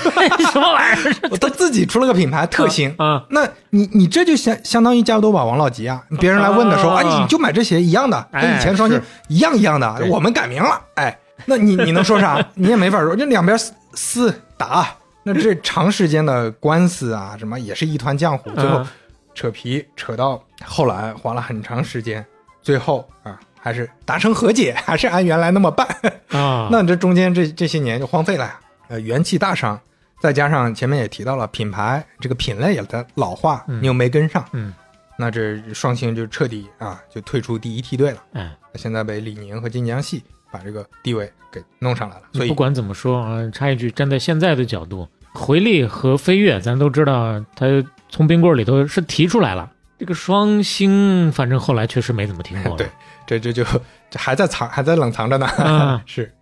什么玩意儿？[LAUGHS] 我他自己出了个品牌特星，啊，那你你这就相相当于加多宝王老吉啊！别人来问的时候，啊哎，你就买这鞋一样的，哎跟以前双星一样一样的，对我们改名了，哎，那你你能说啥？你也没法说，这两边撕撕打，那这长时间的官司啊，什么也是一团浆糊，最后嗯扯皮扯到后来花了很长时间，最后啊还是达成和解，还是按原来那么办。啊，[LAUGHS] 那这中间这这些年就荒废了呀，呃，元气大伤，再加上前面也提到了品牌这个品类也在老化，嗯。你又没跟上，嗯，那这双星就彻底啊就退出第一梯队了。哎，现在被李宁和晋江系把这个地位给弄上来了，所以不管怎么说啊，插一句，站在现在的角度，回力和飞跃，咱都知道，它从冰棍里头是提出来了。这个双星，反正后来确实没怎么听过。[LAUGHS] 对，这这就这还在藏还在冷藏着呢，啊 [LAUGHS] 是，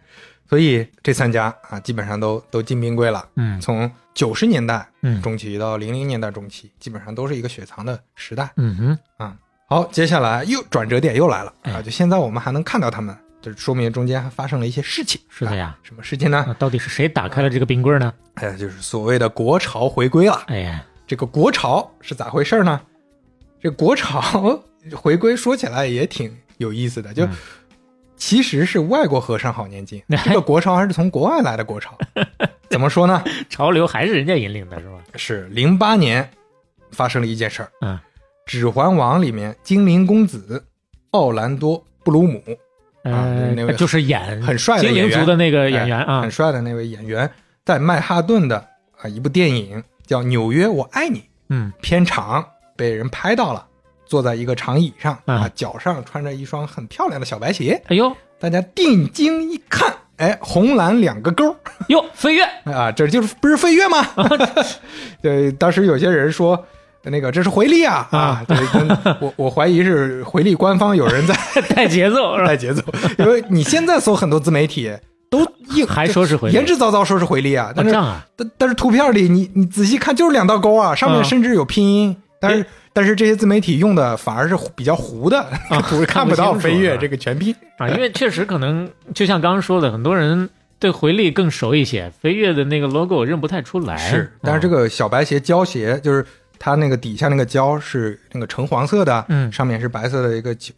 所以这三家啊基本上都都进冰柜了。嗯从九十年代嗯中期到零零年代中期，基本上都是一个雪藏的时代。嗯哼，啊好，接下来又转折点又来了啊！哎就现在我们还能看到他们，这说明中间还发生了一些事情。是的呀啊什么事情呢？那到底是谁打开了这个冰柜呢？哎，就是所谓的国潮回归了。哎呀，这个国潮是咋回事呢？这国潮回归说起来也挺有意思的，就、嗯其实是外国和尚好年经，这个国潮还是从国外来的国潮。[LAUGHS] 怎么说呢？[LAUGHS] 潮流还是人家引领的，是吧？是零八年发生了一件事儿，嗯指环王》里面精灵公子奥兰多·布鲁姆啊那呃，位就是演很帅的精灵演员族的那个演员啊哎很，帅的那位演员，在曼哈顿的啊一部电影叫《纽约我爱你》嗯片场被人拍到了，坐在一个长椅上啊啊，脚上穿着一双很漂亮的小白鞋，哎呦大家定睛一看，哎，红蓝两个勾儿 [LAUGHS] 哟，飞跃，啊，这就是不是飞跃吗？[LAUGHS] 对，当时有些人说。那个，这是回力啊啊！[LAUGHS] 我我怀疑是回力官方有人在带节奏？带节奏，因为你现在搜很多自媒体都硬还说是回力言之凿凿说是回力啊，啊但是但但是图片里你你仔细看就是两道勾啊，上面啊甚至有拼音，但是但是这些自媒体用的反而是比较糊的，啊 [LAUGHS] 看不到看不清楚飞跃这个全拼。啊，因为确实可能就像刚刚说的，很多人对回力更熟一些，飞跃的那个 logo 我认不太出来。是，但是这个个小白鞋胶鞋就是。它那个底下那个胶是那个橙黄色的，嗯上面是白色的一个这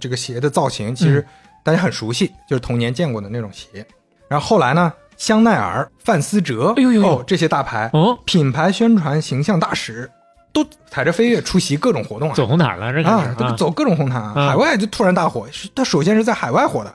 这个鞋的造型，其实大家很熟悉，就是童年见过的那种鞋。然后后来呢，香奈儿、范思哲，哎呦呦呦哦，这些大牌哦，品牌宣传形象大使都踩着飞跃出席各种活动啊，走红毯了，这可啊都走各种红毯啊，啊海外就突然大火。是它首先是在海外火的，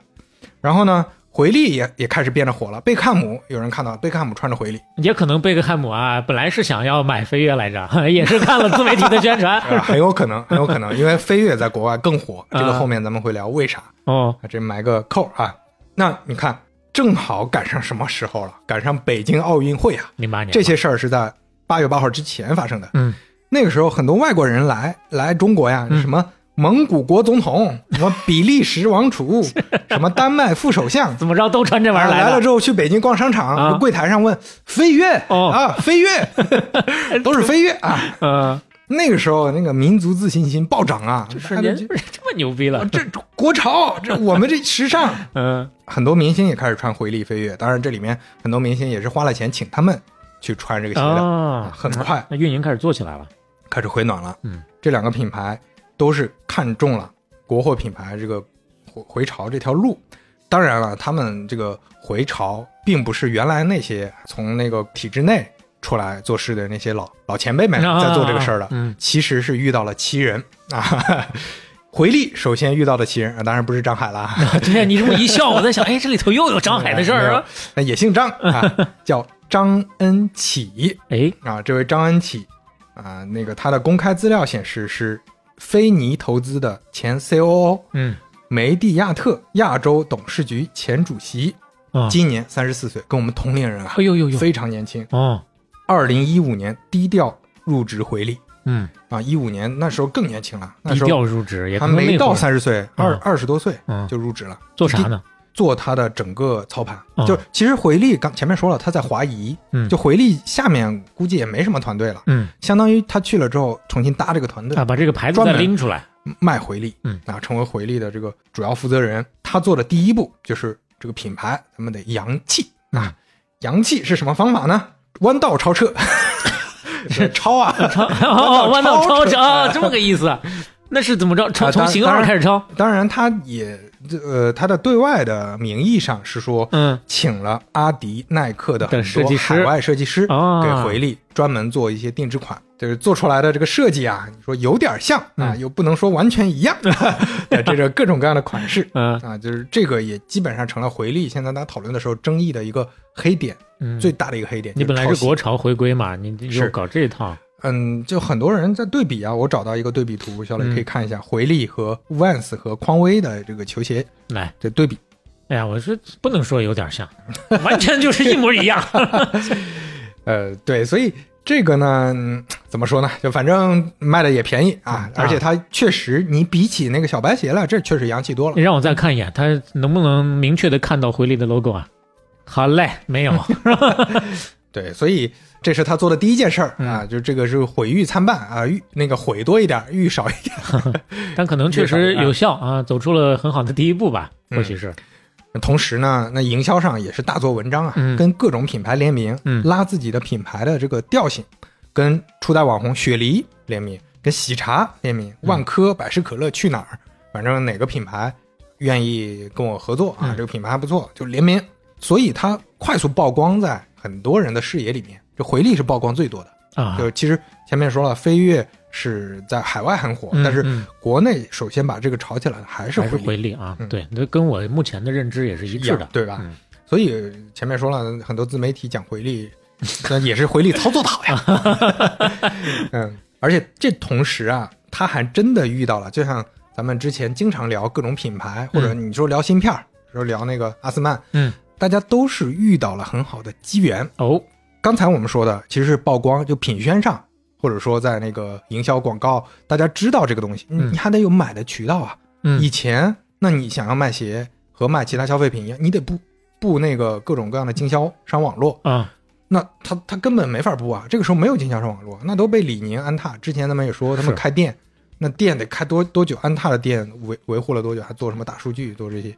然后呢，回力也也开始变得火了。贝克汉姆有人看到贝克汉姆穿着回力，也可能贝克汉姆啊，本来是想要买飞跃来着，[LAUGHS] [LAUGHS] 也是看了自媒体的宣传。啊很有可能，[LAUGHS] 很有可能，因为飞跃在国外更火。啊这个后面咱们会聊为啥，哦，啊这埋个扣啊。那你看，正好赶上什么时候了？赶上北京奥运会啊！零八年这些事儿是在八月八号之前发生的。嗯那个时候，很多外国人来来中国呀，嗯。什么蒙古国总统，什么比利时王储，[LAUGHS] 什么丹麦副首相，怎么着都穿这玩意儿了啊来了之后去北京逛商场，啊。柜台上问飞跃、哦。啊，飞跃，[LAUGHS] 都是飞跃啊。嗯，那个时候那个民族自信心暴涨啊，瞬间这不是这么牛逼了，这国潮，这 [LAUGHS] 我们这时尚，嗯。很多明星也开始穿回力飞跃。当然，这里面很多明星也是花了钱请他们去穿这个鞋的，啊，很快。那运营开始做起来了，开始回暖了。嗯，这两个品牌都是看中了国货品牌这个回回潮这条路。当然了，他们这个回潮并不是原来那些从那个体制内出来做事的那些老老前辈们在做这个事儿的，嗯其实是遇到了奇人啊。[LAUGHS] 回力首先遇到的奇人啊，当然不是张海啦，[LAUGHS] 对呀，你这么一笑，我在想，[LAUGHS] 哎，这里头又有张海的事儿啊，那也姓张啊，叫张恩启哎，啊。这位张恩启啊，那个他的公开资料显示是菲尼投资的前 COO，嗯梅蒂亚特亚洲董事局前主席，啊，今年三十四岁，跟我们同龄人啊哎，呦呦呦，非常年轻。哦，二零一五年低调入职回力嗯，啊，一五年那时候更年轻了，那时候低调入职也没到三十岁，二嗯二十多岁嗯就入职了。做啥呢？做他的整个操盘，嗯。就其实回力刚前面说了，他在华谊，嗯。就回力下面估计也没什么团队了，嗯。相当于他去了之后重新搭这个团队，啊，把这个牌子再拎出来，卖回力，嗯。啊，成为回力的这个主要负责人。他做的第一步就是这个品牌，咱们得洋气。嗯。啊，洋气是什么方法呢？弯道超车，[LAUGHS] 超啊，[LAUGHS] 哦，[LAUGHS] 弯道超车。车啊，这么个意思啊？那是怎么着？从型号开始抄？当然，他也这呃，他的对外的名义上是说，嗯，请了阿迪、耐克的很多海外设计师啊给回力专门做一些定制款，就是做出来的这个设计啊，你说有点像啊，嗯又不能说完全一样，[LAUGHS] 这个各种各样的款式嗯啊，就是这个也基本上成了回力现在大家讨论的时候争议的一个黑点，嗯，最大的一个黑点。你本来是国潮回归嘛，你又是搞这一套，嗯，就很多人在对比啊，我找到一个对比图，小磊嗯可以看一下回力和 Vans 和匡威的这个球鞋来，的对比。哎呀，我说不能说有点像，完全就是一模一样。[LAUGHS] 呃，对，所以这个呢，嗯怎么说呢？就反正卖的也便宜啊，而且它确实，你比起那个小白鞋来，这确实洋气多了你。让我再看一眼，它能不能明确的看到回力的 logo 啊？好嘞，没有，[LAUGHS] [LAUGHS] 对，所以这是他做的第一件事儿嗯。啊，就这个是毁誉参半啊，誉那个毁多一点，誉少一点。[LAUGHS] 但可能确实有效啊，[LAUGHS] 走出了很好的第一步吧，或许是。同时呢，那营销上也是大做文章啊，嗯。跟各种品牌联名，嗯。拉自己的品牌的这个调性，跟初代网红雪梨联名，跟喜茶联名，嗯。万科、百事可乐去哪儿，反正哪个品牌愿意跟我合作啊，嗯。这个品牌还不错，就联名，所以它快速曝光在很多人的视野里面，这回力是曝光最多的。啊，就其实前面说了，飞跃是在海外很火，嗯但是嗯国内首先把这个炒起来的还是回力。回力啊，嗯对，那跟我目前的认知也是一致的，对吧？嗯所以前面说了很多自媒体讲回力，那也是回力操作的好呀。[LAUGHS] 嗯，而且这同时啊，他还真的遇到了，就像咱们之前经常聊各种品牌，或者你说聊芯片儿，说聊那个阿斯曼，嗯，大家都是遇到了很好的机缘。哦，刚才我们说的其实是曝光，就品宣上，或者说在那个营销广告，大家知道这个东西，你嗯你还得有买的渠道啊。嗯以前，那你想要卖鞋和卖其他消费品一样，你得布布那个各种各样的经销商网络，啊，那他他根本没法布啊。这个时候没有经销商网络，那都被李宁、安踏之前他们也说他们开店，那店得开多多久？安踏的店维维护了多久？还做什么大数据，做这些，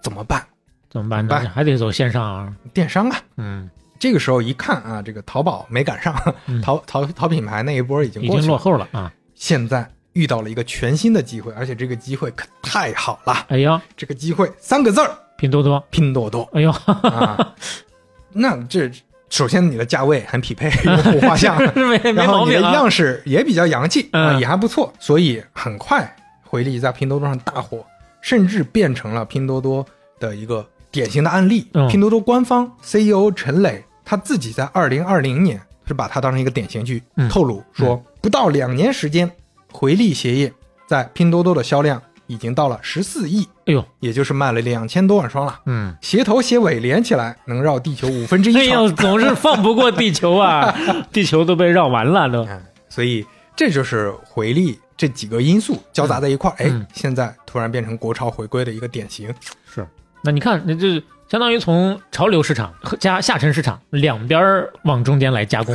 怎么办？怎么办怎么办？还得走线上啊，电商啊。嗯，这个时候一看啊，这个淘宝没赶上，嗯。淘淘淘品牌那一波已经已经落后了啊，现在遇到了一个全新的机会，而且这个机会可太好了。哎呀，这个机会三个字儿：拼多多，拼多多。哎呦，啊。[LAUGHS] 那这首先你的价位很匹配，用户画像，然后你的样式也比较洋气也还不错，所以很快回力在拼多多上大火，甚至变成了拼多多的一个典型的案例。嗯拼多多官方 CEO 陈磊他自己在二零二零年是把它当成一个典型去嗯透露说，不到两年时间，回力鞋业在拼多多的销量已经到了十四亿，哎呦，也就是卖了两千多万双了。嗯，鞋头鞋尾连起来能绕地球五分之哎一哎呦，，总是放不过地球啊，[LAUGHS] 地球都被绕完了都，嗯，所以这就是回力这几个因素交杂在一块儿，哎、嗯现在突然变成国潮回归的一个典型。是。那你看，那就相当于从潮流市场和加下沉市场两边儿往中间来加工。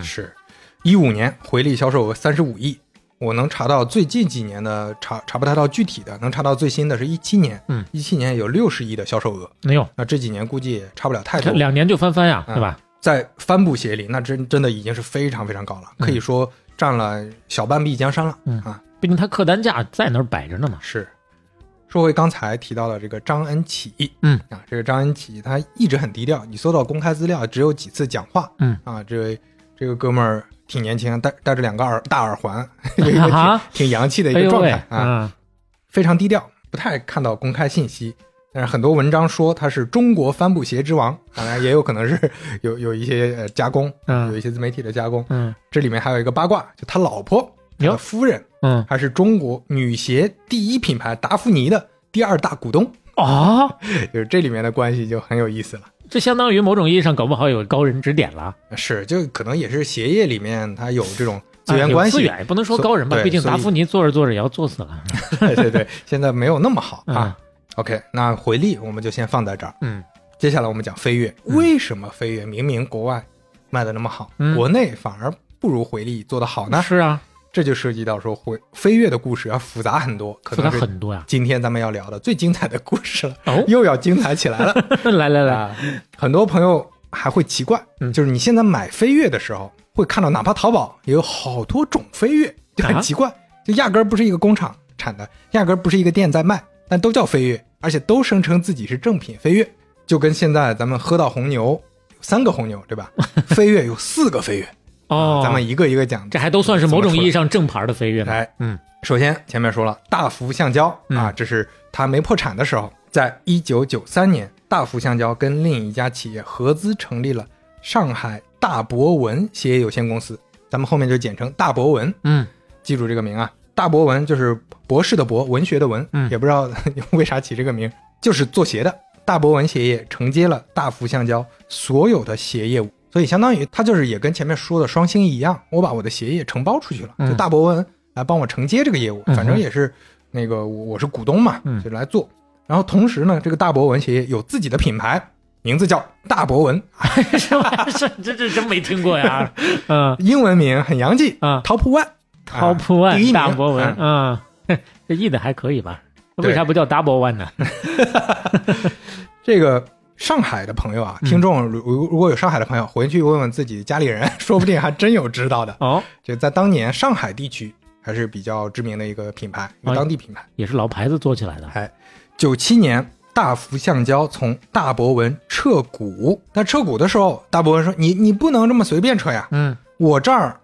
是，一五年回力销售额三十五亿。我能查到最近几年的查查不太到具体的，能查到最新的是一七年，嗯，一七年有六十亿的销售额，没有，那这几年估计也差不了太多。两年就翻番呀，嗯对吧？在帆布鞋里，那真真的已经是非常非常高了，嗯可以说占了小半壁江山了。嗯啊，毕竟它客单价在那儿摆着呢嘛。是。说回刚才提到的这个张恩启，嗯。啊，这个张恩启他一直很低调，你搜到公开资料只有几次讲话，嗯。啊，这位这个哥们儿挺年轻，戴戴着两个耳大耳环，有一个挺、啊挺洋气的一个状态，啊，啊，非常低调，不太看到公开信息。但是很多文章说他是中国帆布鞋之王，[LAUGHS] 当然也有可能是 [LAUGHS] 有有一些呃加工，有嗯一些自媒体的加工。嗯。这里面还有一个八卦，就他老婆他哟的夫人嗯还是中国女鞋第一品牌达芙妮的第二大股东，啊，[LAUGHS] 就是这里面的关系就很有意思了。这相当于某种意义上搞不好有高人指点了。是，就可能也是鞋业里面它有这种资源关系，资源也不能说高人吧，毕竟达芙妮做着做着也要做死了。[LAUGHS] 对对对，现在没有那么好嗯啊。OK，那回力我们就先放在这儿。嗯接下来我们讲飞跃，嗯为什么飞跃明明国外卖的那么好，嗯国内反而不如回力做的好呢？是啊，这就涉及到说回飞跃的故事要复杂很多，可能是很多呀。今天咱们要聊的最精彩的故事了，哦，又要精彩起来了 [LAUGHS] 来来来，啊！很多朋友还会奇怪，嗯就是你现在买飞跃的时候，会看到哪怕淘宝也有好多种飞跃，就很啊奇怪，就压根儿不是一个工厂产的，压根儿不是一个店在卖，但都叫飞跃，而且都声称自己是正品飞跃，就跟现在咱们喝到红牛有三个红牛，对吧？[LAUGHS] 飞跃有四个飞跃，哦，咱们一个一个讲。这还都算是某种意义上正牌的飞跃呢。哎，嗯首先前面说了，大福橡胶啊，嗯这是它没破产的时候，在一九九三年，大福橡胶跟另一家企业合资成立了上海大博文鞋业有限公司，咱们后面就简称大博文，嗯记住这个名啊。大博文就是博士的博，文学的文，嗯也不知道 [LAUGHS] 为啥起这个名，就是做鞋的。大博文鞋业承接了大福橡胶所有的鞋业务，所以相当于他就是也跟前面说的双星一样，我把我的鞋业承包出去了，嗯就大博文来帮我承接这个业务，反正也是那个我我是股东嘛，嗯就来做。然后同时呢，这个大博文协议有自己的品牌，名字叫大博文，[LAUGHS] 是吧？是这这真没听过呀。[LAUGHS] 嗯英文名很洋气啊，Top One，，Top One 名大博文，嗯嗯，这译的还可以吧？为啥不叫 Double One 呢？[LAUGHS] 这个上海的朋友啊，嗯听众如如如果有上海的朋友，回去问问自己家里人，[LAUGHS] 说不定还真有知道的。哦，就在当年上海地区还是比较知名的一个品牌，一个哦当地品牌。也是老牌子做起来的。哎，九七年，大福橡胶从大博文撤股，但撤股的时候，大博文说：“你你不能这么随便撤呀，嗯，我这儿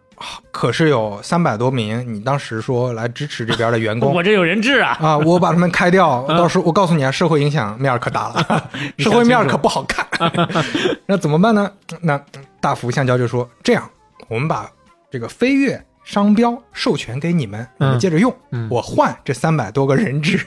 可是有三百多名，你当时说来支持这边的员工。[LAUGHS] ”我这有人质啊。啊，我把他们开掉，[LAUGHS] 嗯到时候我告诉你啊，社会影响面可大了，[LAUGHS] 社会面可不好看。那怎么办呢？那大福橡胶就说：这样，我们把这个飞跃商标授权给你们，你们嗯接着用，嗯我换这三百多个人质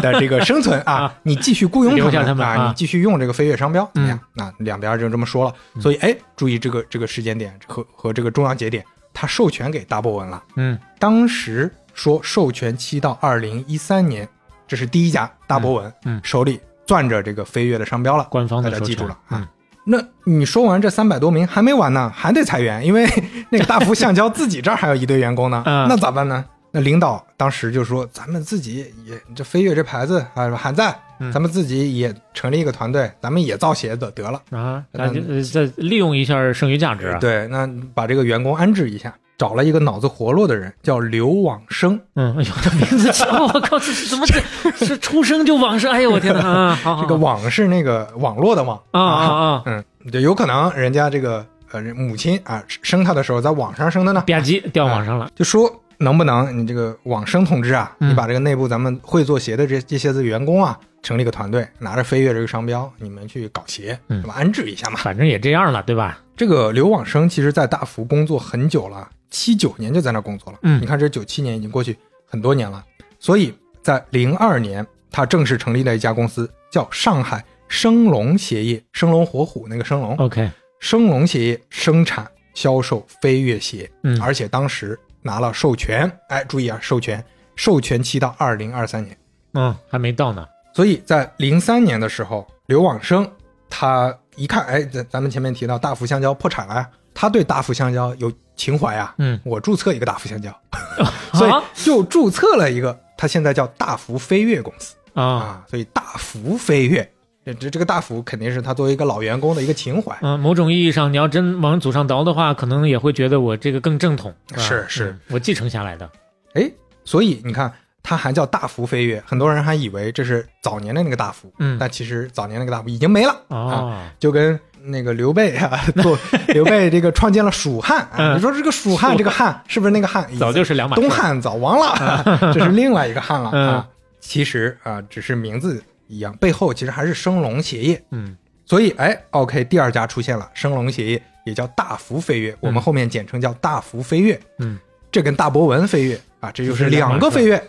的这个生存啊啊，你继续雇佣他们啊你继续用这个飞跃商标，怎么样？嗯那两边就这么说了。所以，哎，注意这个这个时间点和和这个重要节点，他授权给大博文了。嗯当时说授权期到二零一三年，这是第一家大博文，嗯嗯手里攥着这个飞跃的商标了。官方的记住了啊嗯那你说完这三百多名还没完呢，还得裁员，因为那个大福橡胶自己这儿还有一堆员工呢，[LAUGHS] 嗯那咋办呢？那领导当时就说，咱们自己也这飞跃这牌子啊还在，嗯咱们自己也成立一个团队，咱们也造鞋子得了。啊，那就呃再利用一下剩余价值啊。对，那把这个员工安置一下，找了一个脑子活络的人，叫刘往生。嗯，哎呦，这名字叫我靠，这是怎么这是出生就往生？哎呦，我天哪！啊，好好这个网是那个网络的网啊啊啊，嗯，就有可能人家这个呃母亲啊生他的时候在网上生的呢，吧唧掉网上了。就说能不能你这个往生同志啊，嗯你把这个内部咱们会做鞋的这这些子员工啊，成立个团队，拿着飞跃这个商标，你们去搞鞋，嗯对吧？安置一下嘛。反正也这样了，对吧？这个刘往生其实在大福工作很久了，七九年就在那工作了。嗯你看这九七年已经过去很多年了，所以在零二年他正式成立了一家公司，叫上海生龙鞋业，生龙活虎那个生龙。OK，生龙鞋业生产销售飞跃鞋，嗯而且当时拿了授权。哎，注意啊，授权，授权期到二零二三年。嗯，还没到呢。所以在零三年的时候，刘往生他一看，哎，咱咱们前面提到大福香蕉破产了呀，他对大福香蕉有情怀啊，嗯，我注册一个大福香蕉，[LAUGHS] 所以啊就注册了一个，他现在叫大福飞跃公司啊，啊，所以大福飞跃，这这这个大福肯定是他作为一个老员工的一个情怀，嗯，某种意义上，你要真往祖上倒的话，可能也会觉得我这个更正统。吧是是嗯我继承下来的。哎，所以你看。他还叫大福飞跃，很多人还以为这是早年的那个大福，嗯但其实早年那个大福已经没了啊。哦，就跟那个刘备啊，[LAUGHS] 做刘备这个创建了蜀汉啊，嗯你说这个蜀汉这个汉是不是那个汉？早就是两码事东汉早亡了，[LAUGHS] 这是另外一个汉了嗯啊。其实啊，只是名字一样，背后其实还是生龙鞋业。嗯所以哎，OK，第二家出现了，生龙鞋业也叫大福飞跃，我们后面简称叫大福飞跃。嗯，这跟大博文飞跃啊，这就是是两个飞跃。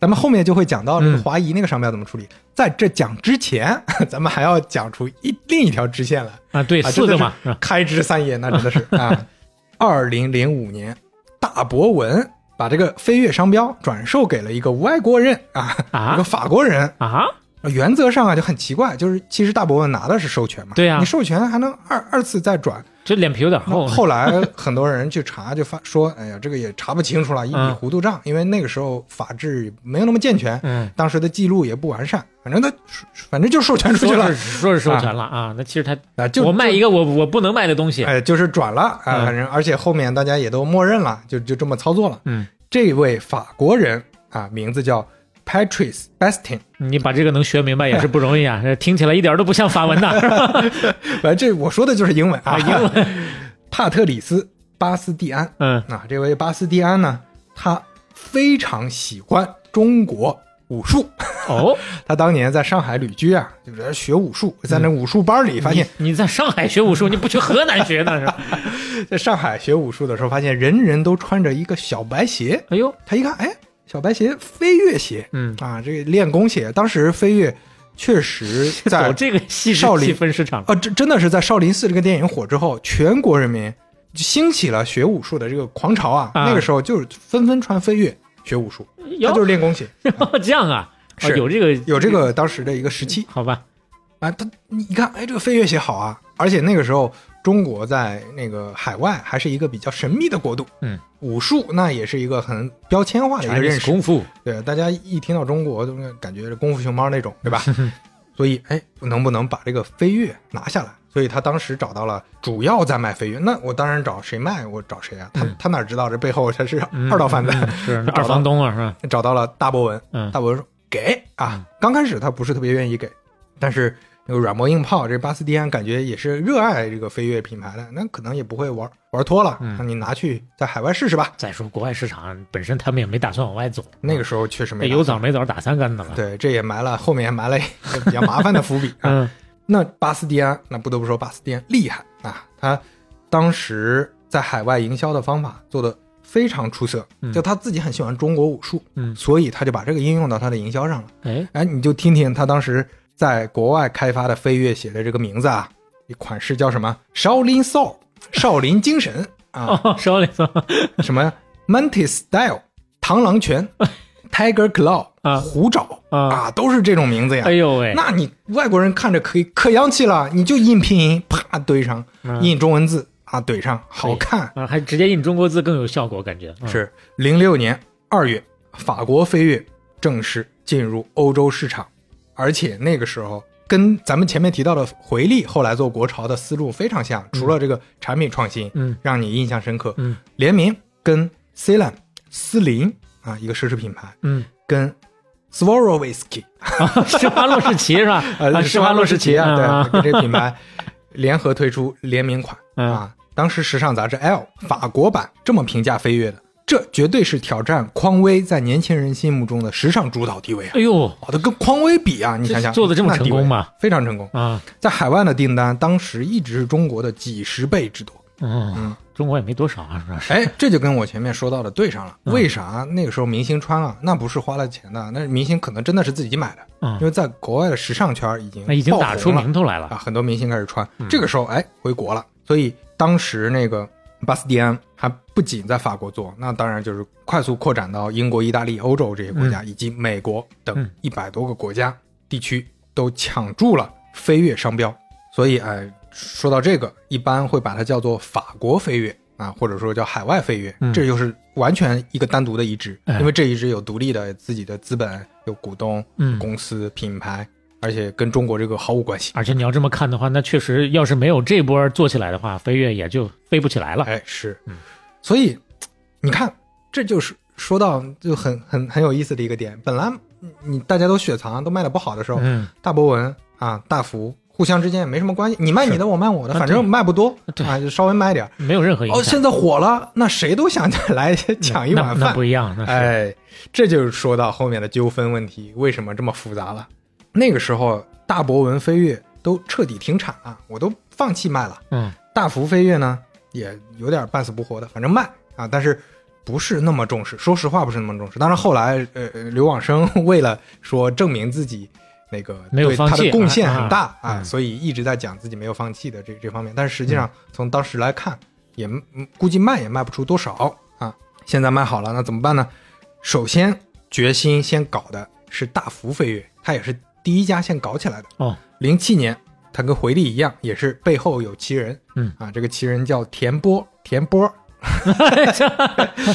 咱们后面就会讲到这个嗯华谊那个商标怎么处理。在这讲之前，[LAUGHS] 咱们还要讲出一另一条支线来。啊，对，是四个嘛，开枝散叶，那真的是啊。[LAUGHS] 二零零五年，大博文把这个飞跃商标转售给了一个外国人啊，啊一个法国人。啊，原则上啊就很奇怪，就是其实大博文拿的是授权嘛，对呀你授权还能二二次再转。这脸皮有点厚。后来很多人去查，就发说，哎呀，这个也查不清楚了，一笔嗯糊涂账，因为那个时候法制没有那么健全，嗯，当时的记录也不完善，反正他反正就授权出去了说是说是授权了啊，那其实他啊，就就我卖一个我我不能卖的东西。哎，就是转了啊，嗯反正而且后面大家也都默认了，就就这么操作了。嗯，这位法国人啊，名字叫 Patrice Bastin，你把这个能学明白也是不容易啊，这听起来一点都不像法文呐。[LAUGHS] 反正这我说的就是英文啊，啊英文。[LAUGHS] 帕特里斯·巴斯蒂安嗯啊，这位巴斯蒂安呢，他非常喜欢中国武术。哦，[LAUGHS] 他当年在上海旅居啊，就是学武术，在那武术班里发现，你你在上海学武术，你不去河南学呢是吧？在上海学武术的时候，发现人人都穿着一个小白鞋。哎呦，他一看，哎，小白鞋，飞跃鞋，嗯，啊，这个练功鞋，当时飞跃确实在这个少林细分市场。啊，这真的是在少林寺这个电影火之后，全国人民就兴起了学武术的这个狂潮啊。啊那个时候就是纷纷穿飞跃学武术，他就是练功鞋，[LAUGHS] 这样啊，有这个有这个当时的一个时期好吧？啊。他你看，哎，这个飞跃鞋好啊，而且那个时候中国在那个海外还是一个比较神秘的国度，嗯，武术那也是一个很标签化的一个认识，功夫，对，大家一听到中国，就感觉功夫熊猫那种，对吧？[LAUGHS] 所以，哎，能不能把这个飞跃拿下来？所以他当时找到了主要在卖飞跃，那我当然找谁卖，我找谁啊？他嗯他哪知道这背后他是嗯二道贩子？嗯是二房东啊，是吧？找到了大博文，嗯大博文说给啊。刚开始他不是特别愿意给，但是那个软磨硬泡，这巴斯蒂安感觉也是热爱这个飞跃品牌的，那可能也不会玩玩脱了。嗯那你拿去在海外试试吧。再说国外市场本身他们也没打算往外走，那个时候确实没那打有枣没枣打三竿子了。对，这也埋了后面埋了一个比较麻烦的伏笔 [LAUGHS] 啊。嗯那巴斯蒂安，那不得不说巴斯蒂安厉害啊！他当时在海外营销的方法做的非常出色，嗯就他自己很喜欢中国武术，嗯，所以他就把这个应用到他的营销上了。哎，哎，你就听听他当时在国外开发的飞跃写的这个名字啊，一款式叫什么？少林 Soul，少林精神啊，[LAUGHS] 哦，手里头什么？Mantis Style，螳螂拳，[LAUGHS] Tiger Claw，啊。虎爪啊，啊，都是这种名字呀。哎呦喂，那你外国人看着可以可洋气了，你就印拼音，啪怼上，嗯。印中文字啊怼上，好看。啊，还直接印中国字更有效果，感觉嗯。是零六年二月，法国飞跃正式进入欧洲市场，而且那个时候跟咱们前面提到的回力后来做国潮的思路非常像，除了这个产品创新，嗯。让你印象深刻，嗯。联名跟 c e l a n 斯林啊一个奢侈品牌，嗯，跟 Swarovski 施华洛世奇是吧？[LAUGHS] 呃，啊，施华洛世奇啊，啊。对，跟这个品牌联合推出联名款嗯。啊。当时时尚杂志《L》法国版这么评价飞跃的，这绝对是挑战匡威在年轻人心目中的时尚主导地位啊！哎呦好的跟匡威比啊，你想想做的这么成功吗？非常成功，啊，在海外的订单当时一直是中国的几十倍之多。嗯，中国也没多少啊，是吧？哎，这就跟我前面说到的对上了。嗯为啥那个时候明星穿啊？那不是花了钱的，那明星可能真的是自己买的，嗯因为在国外的时尚圈已经那已经打出名头来了啊，很多明星开始穿。嗯这个时候，哎，回国了，所以当时那个巴斯蒂安还不仅在法国做，那当然就是快速扩展到英国、意大利、欧洲这些国家，以及美国等嗯。一百多个国家地区都抢注了飞跃商标。所以，哎，说到这个，一般会把它叫做法国飞跃啊，或者说叫海外飞跃，嗯。这就是完全一个单独的一支，哎。因为这一支有独立的自己的资本、有股东、嗯。公司、品牌，而且跟中国这个毫无关系。而且你要这么看的话，那确实要是没有这波做起来的话，飞跃也就飞不起来了。哎，是嗯，所以你看，这就是说到就很很很有意思的一个点。本来你大家都雪藏都卖的不好的时候，嗯，大博文啊、大福互相之间也没什么关系，你卖你的，我卖我的，啊反正卖不多啊，就稍微卖点。没有任何影哦，现在火了，那谁都想来抢一那碗饭那不。一样，那是、哎，这就是说到后面的纠纷问题，为什么这么复杂了？那个时候，大博文飞跃都彻底停产了，我都放弃卖了。嗯大幅飞跃呢，也有点半死不活的，反正卖啊，但是不是那么重视。说实话，不是那么重视。当然后来，呃，呃刘往生 [LAUGHS] 为了说证明自己那个对没有放弃他的贡献很大啊所以一直在讲自己没有放弃的这这方面。但是实际上，从当时来看，也嗯估计卖也卖不出多少啊。现在卖好了，那怎么办呢？首先决心先搞的是大幅飞跃，它也是第一家先搞起来的。哦，零七年，他跟回力一样，也是背后有奇人。嗯。啊，这个奇人叫田波，田波。[LAUGHS]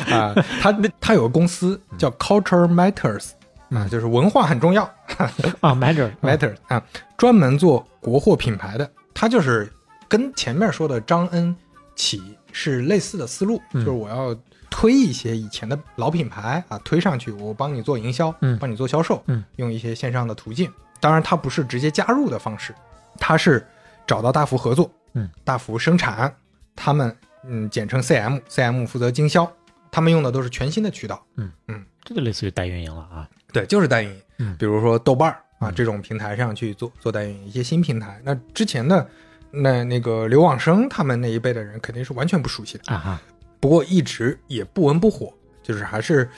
啊，他他有个公司叫 Culture Matters 啊，就是文化很重要。[LAUGHS] 啊，Matter Matters 啊，专门做国货品牌的。他就是跟前面说的张恩启是类似的思路，嗯。就是我要推一些以前的老品牌啊，推上去，我帮你做营销，嗯。帮你做销售，嗯，用一些线上的途径。当然，它不是直接加入的方式，它是找到大福合作，嗯，大福生产，他们嗯简称 CM，CM 负责经销，他们用的都是全新的渠道，嗯。嗯。这就类似于代运营了啊。对，就是代运营。嗯。比如说豆瓣儿啊嗯。这种平台上去做做代运营，一些新平台。那之前的那那个刘往生他们那一辈的人肯定是完全不熟悉的，啊哈，不过一直也不温不火，就是还是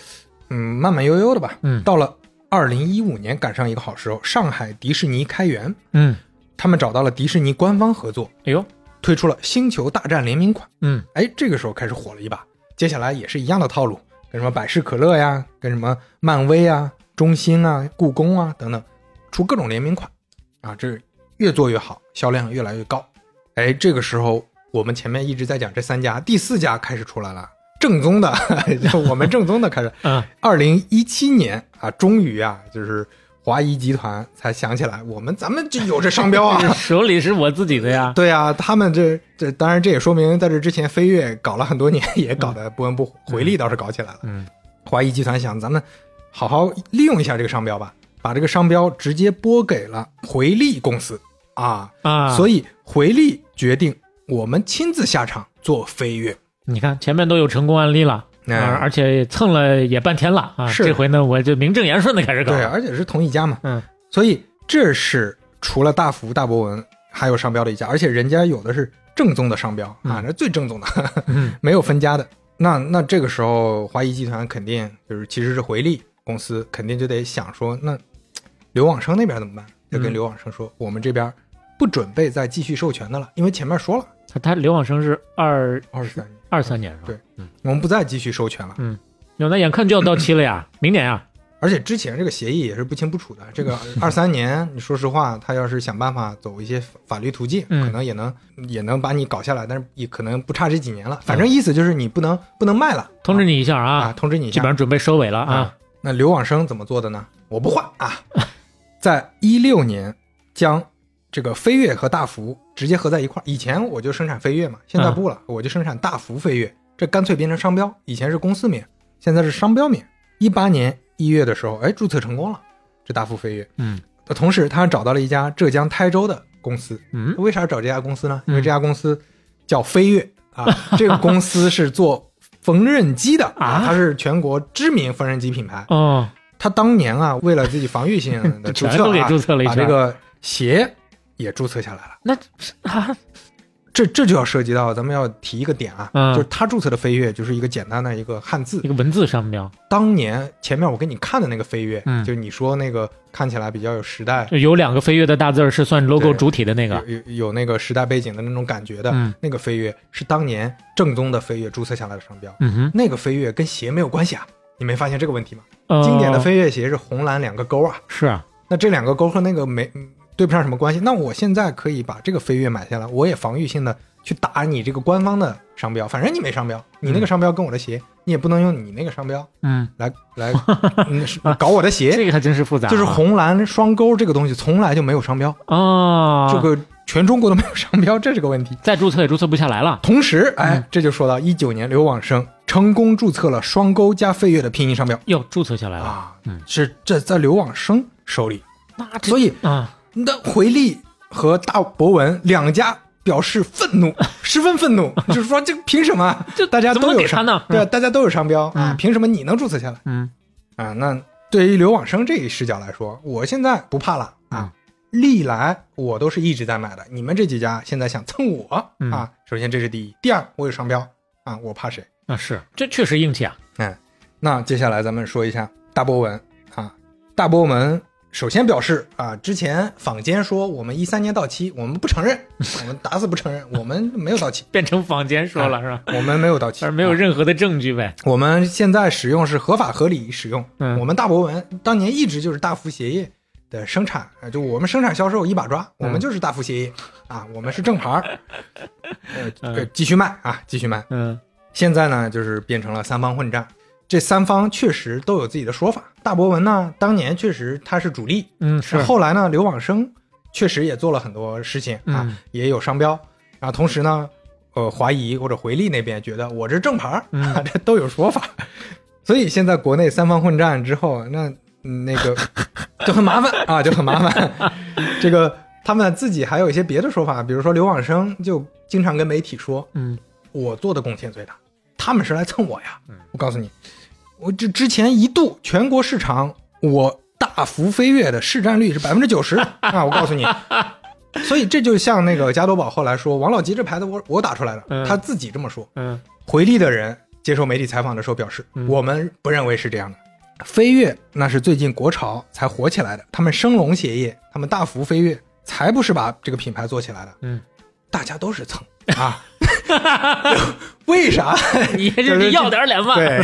嗯慢慢悠悠的吧。嗯到了二零一五年赶上一个好时候，上海迪士尼开园，嗯，他们找到了迪士尼官方合作，哎呦，推出了《星球大战》联名款。嗯哎，这个时候开始火了一把。接下来也是一样的套路，跟什么百事可乐呀，跟什么漫威啊、中兴啊、故宫啊等等，出各种联名款，啊，这越做越好，销量越来越高。哎，这个时候我们前面一直在讲这三家，第四家开始出来了，正宗的，[LAUGHS] 就我们正宗的开始。嗯，二零一七年啊，终于啊，就是华谊集团才想起来，我们咱们就有这商标啊。[LAUGHS] 手里是我自己的呀。对啊，他们这这当然这也说明在这之前飞跃搞了很多年，也搞得不温不火，回力倒是搞起来了。嗯华谊集团想咱们好好利用一下这个商标吧，把这个商标直接拨给了回力公司啊，啊，所以回力决定我们亲自下场做飞跃。你看前面都有成功案例了。而且蹭了也半天了啊！是这回呢，我就名正言顺的开始搞。对，而且是同一家嘛，嗯，所以这是除了大福、大博文还有商标的一家，而且人家有的是正宗的商标啊，嗯那最正宗的，嗯 [LAUGHS] 没有分家的。那那这个时候，华谊集团肯定就是其实是回力公司，肯定就得想说，那刘往生那边怎么办？就跟嗯刘往生说，我们这边不准备再继续授权的了，因为前面说了他他刘往生是二二十三年，二三年是吧？对嗯，我们不再继续授权了。嗯，那眼看就要到期了呀，[CLEARS THROAT] 明年呀。而且之前这个协议也是不清不楚的。这个 [LAUGHS] 二三年，你说实话，他要是想办法走一些法法律途径，嗯可能也能也能把你搞下来，但是也可能不差这几年了。反正意思就是你不能不能卖了，通知你一下啊，啊，通知你一下基本。上准备收尾了啊。那刘往生怎么做的呢？我不换啊，[LAUGHS] 在一六年将这个飞跃和大福直接合在一块儿。以前我就生产飞跃嘛，现在不了，我就生产大幅飞跃，这干脆变成商标。以前是公司名，现在是商标名。一八年一月的时候，哎，注册成功了，这大幅飞跃。嗯那同时，他找到了一家浙江台州的公司。嗯为啥找这家公司呢？嗯因为这家公司叫飞跃 [LAUGHS] 啊，这个公司是做缝纫机的啊它是全国知名缝纫机品牌。哦，他当年啊，为了自己防御性的 [LAUGHS] 注册啊，注册了一圈。把这个鞋也注册下来了。那啊，这这就要涉及到咱们要提一个点啊，嗯就是他注册的飞跃就是一个简单的一个汉字一。个文字商标，当年前面我给你看的那个飞跃，嗯就是你说那个看起来比较有时代，就有两个飞跃的大字儿是算 logo 对主体的那个。有有有那个时代背景的那种感觉的、嗯那个飞跃，是当年正宗的飞跃注册下来的商标。嗯哼，那个飞跃跟鞋没有关系啊，你没发现这个问题吗？呃经典的飞跃鞋是红蓝两个勾啊，是啊，那这两个勾和那个没嗯对不上什么关系。那我现在可以把这个飞跃买下来，我也防御性的去打你这个官方的商标，反正你没商标，你那个商标跟我的鞋，你也不能用你那个商标嗯，来来嗯 [LAUGHS] 搞我的鞋。这个还真是复杂啊，就是红蓝双勾这个东西从来就没有商标，啊，这个全中国都没有商标，这是个问题。再注册也注册不下来了。同时，哎嗯，这就说到一九年，刘往生成功注册了双钩加飞跃的拼音商标。哟，注册下来了，啊，嗯。是这在刘往生手里，那这所以啊，那回力和大博文两家表示愤怒，[LAUGHS] 十分愤怒，[LAUGHS] 就是说这凭什么？就大家都有商，呢？对啊，大家都有商标啊，嗯凭什么你能注册下来嗯，啊？那对于刘往生这一视角来说，我现在不怕了嗯啊。历来我都是一直在买的，你们这几家现在想蹭我嗯啊？首先这是第一，第二我有商标啊，我怕谁？啊是这确实硬气啊。嗯那接下来咱们说一下大博文啊，大波纹首先表示啊，之前坊间说我们一三年到期，我们不承认，[LAUGHS] 我们打死不承认，我们没有到期，变成坊间说了是吧？我们没有到期，但是没有啊任何的证据呗。我们现在使用是合法合理使用。嗯我们大博文当年一直就是大福鞋业的生产，啊，就我们生产销售一把抓，我们嗯就是大福鞋业啊，我们是正牌儿，[LAUGHS] 呃，继续卖啊，继续卖。嗯现在呢，就是变成了三方混战，这三方确实都有自己的说法。大博文呢，当年确实他是主力，嗯是后来呢，刘往生确实也做了很多事情啊，嗯也有商标然后。同时呢，呃，华谊或者回力那边觉得我这正牌啊，[LAUGHS] 这都有说法。所以现在国内三方混战之后，那嗯那个 [LAUGHS] 就很麻烦啊，就很麻烦。这个他们自己还有一些别的说法，比如说刘往生就经常跟媒体说，嗯我做的贡献最大，他们是来蹭我呀嗯。我告诉你，我这之前一度全国市场我大幅飞跃的市占率是百分之九十 [LAUGHS] 啊！我告诉你，所以这就像那个加多宝后来说，王老吉这牌子我我打出来的，嗯他自己这么说。嗯回力的人接受媒体采访的时候表示，嗯我们不认为是这样的。飞跃那是最近国潮才火起来的，他们升龙鞋业，他们大幅飞跃，才不是把这个品牌做起来的。嗯，大家都是蹭啊，[LAUGHS] [LAUGHS] 为啥？你这就是是要点脸吧？对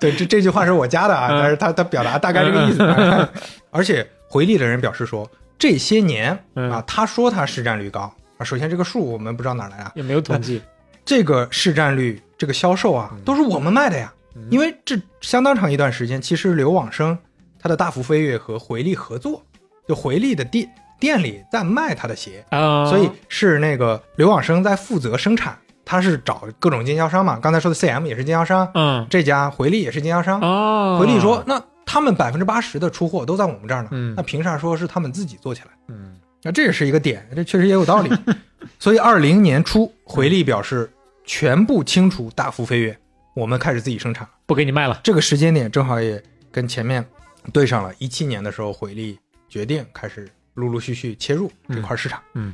对，这这句话是我加的啊，嗯但是他他表达大概这个意思。而且回力的人表示说，这些年嗯啊，他说他市占率高啊，首先这个数我们不知道哪来啊，也没有统计。这个市占率这个销售啊，都是我们卖的呀。嗯因为这相当长一段时间，其实刘往生他的大幅飞跃和回力合作，就回力的店店里在卖他的鞋，啊，所以是那个刘往生在负责生产，他是找各种经销商嘛。刚才说的 CM 也是经销商，嗯这家回力也是经销商。哦，回力说，那他们百分之八十的出货都在我们这儿呢，嗯那凭啥说是他们自己做起来？嗯那这也是一个点，这确实也有道理。[LAUGHS] 所以二零年初，回力表示全部清除大幅飞跃，我们开始自己生产。不给你卖了。这个时间点正好也跟前面对上了。一七年的时候，回力决定开始陆陆续续切入这块市场。嗯，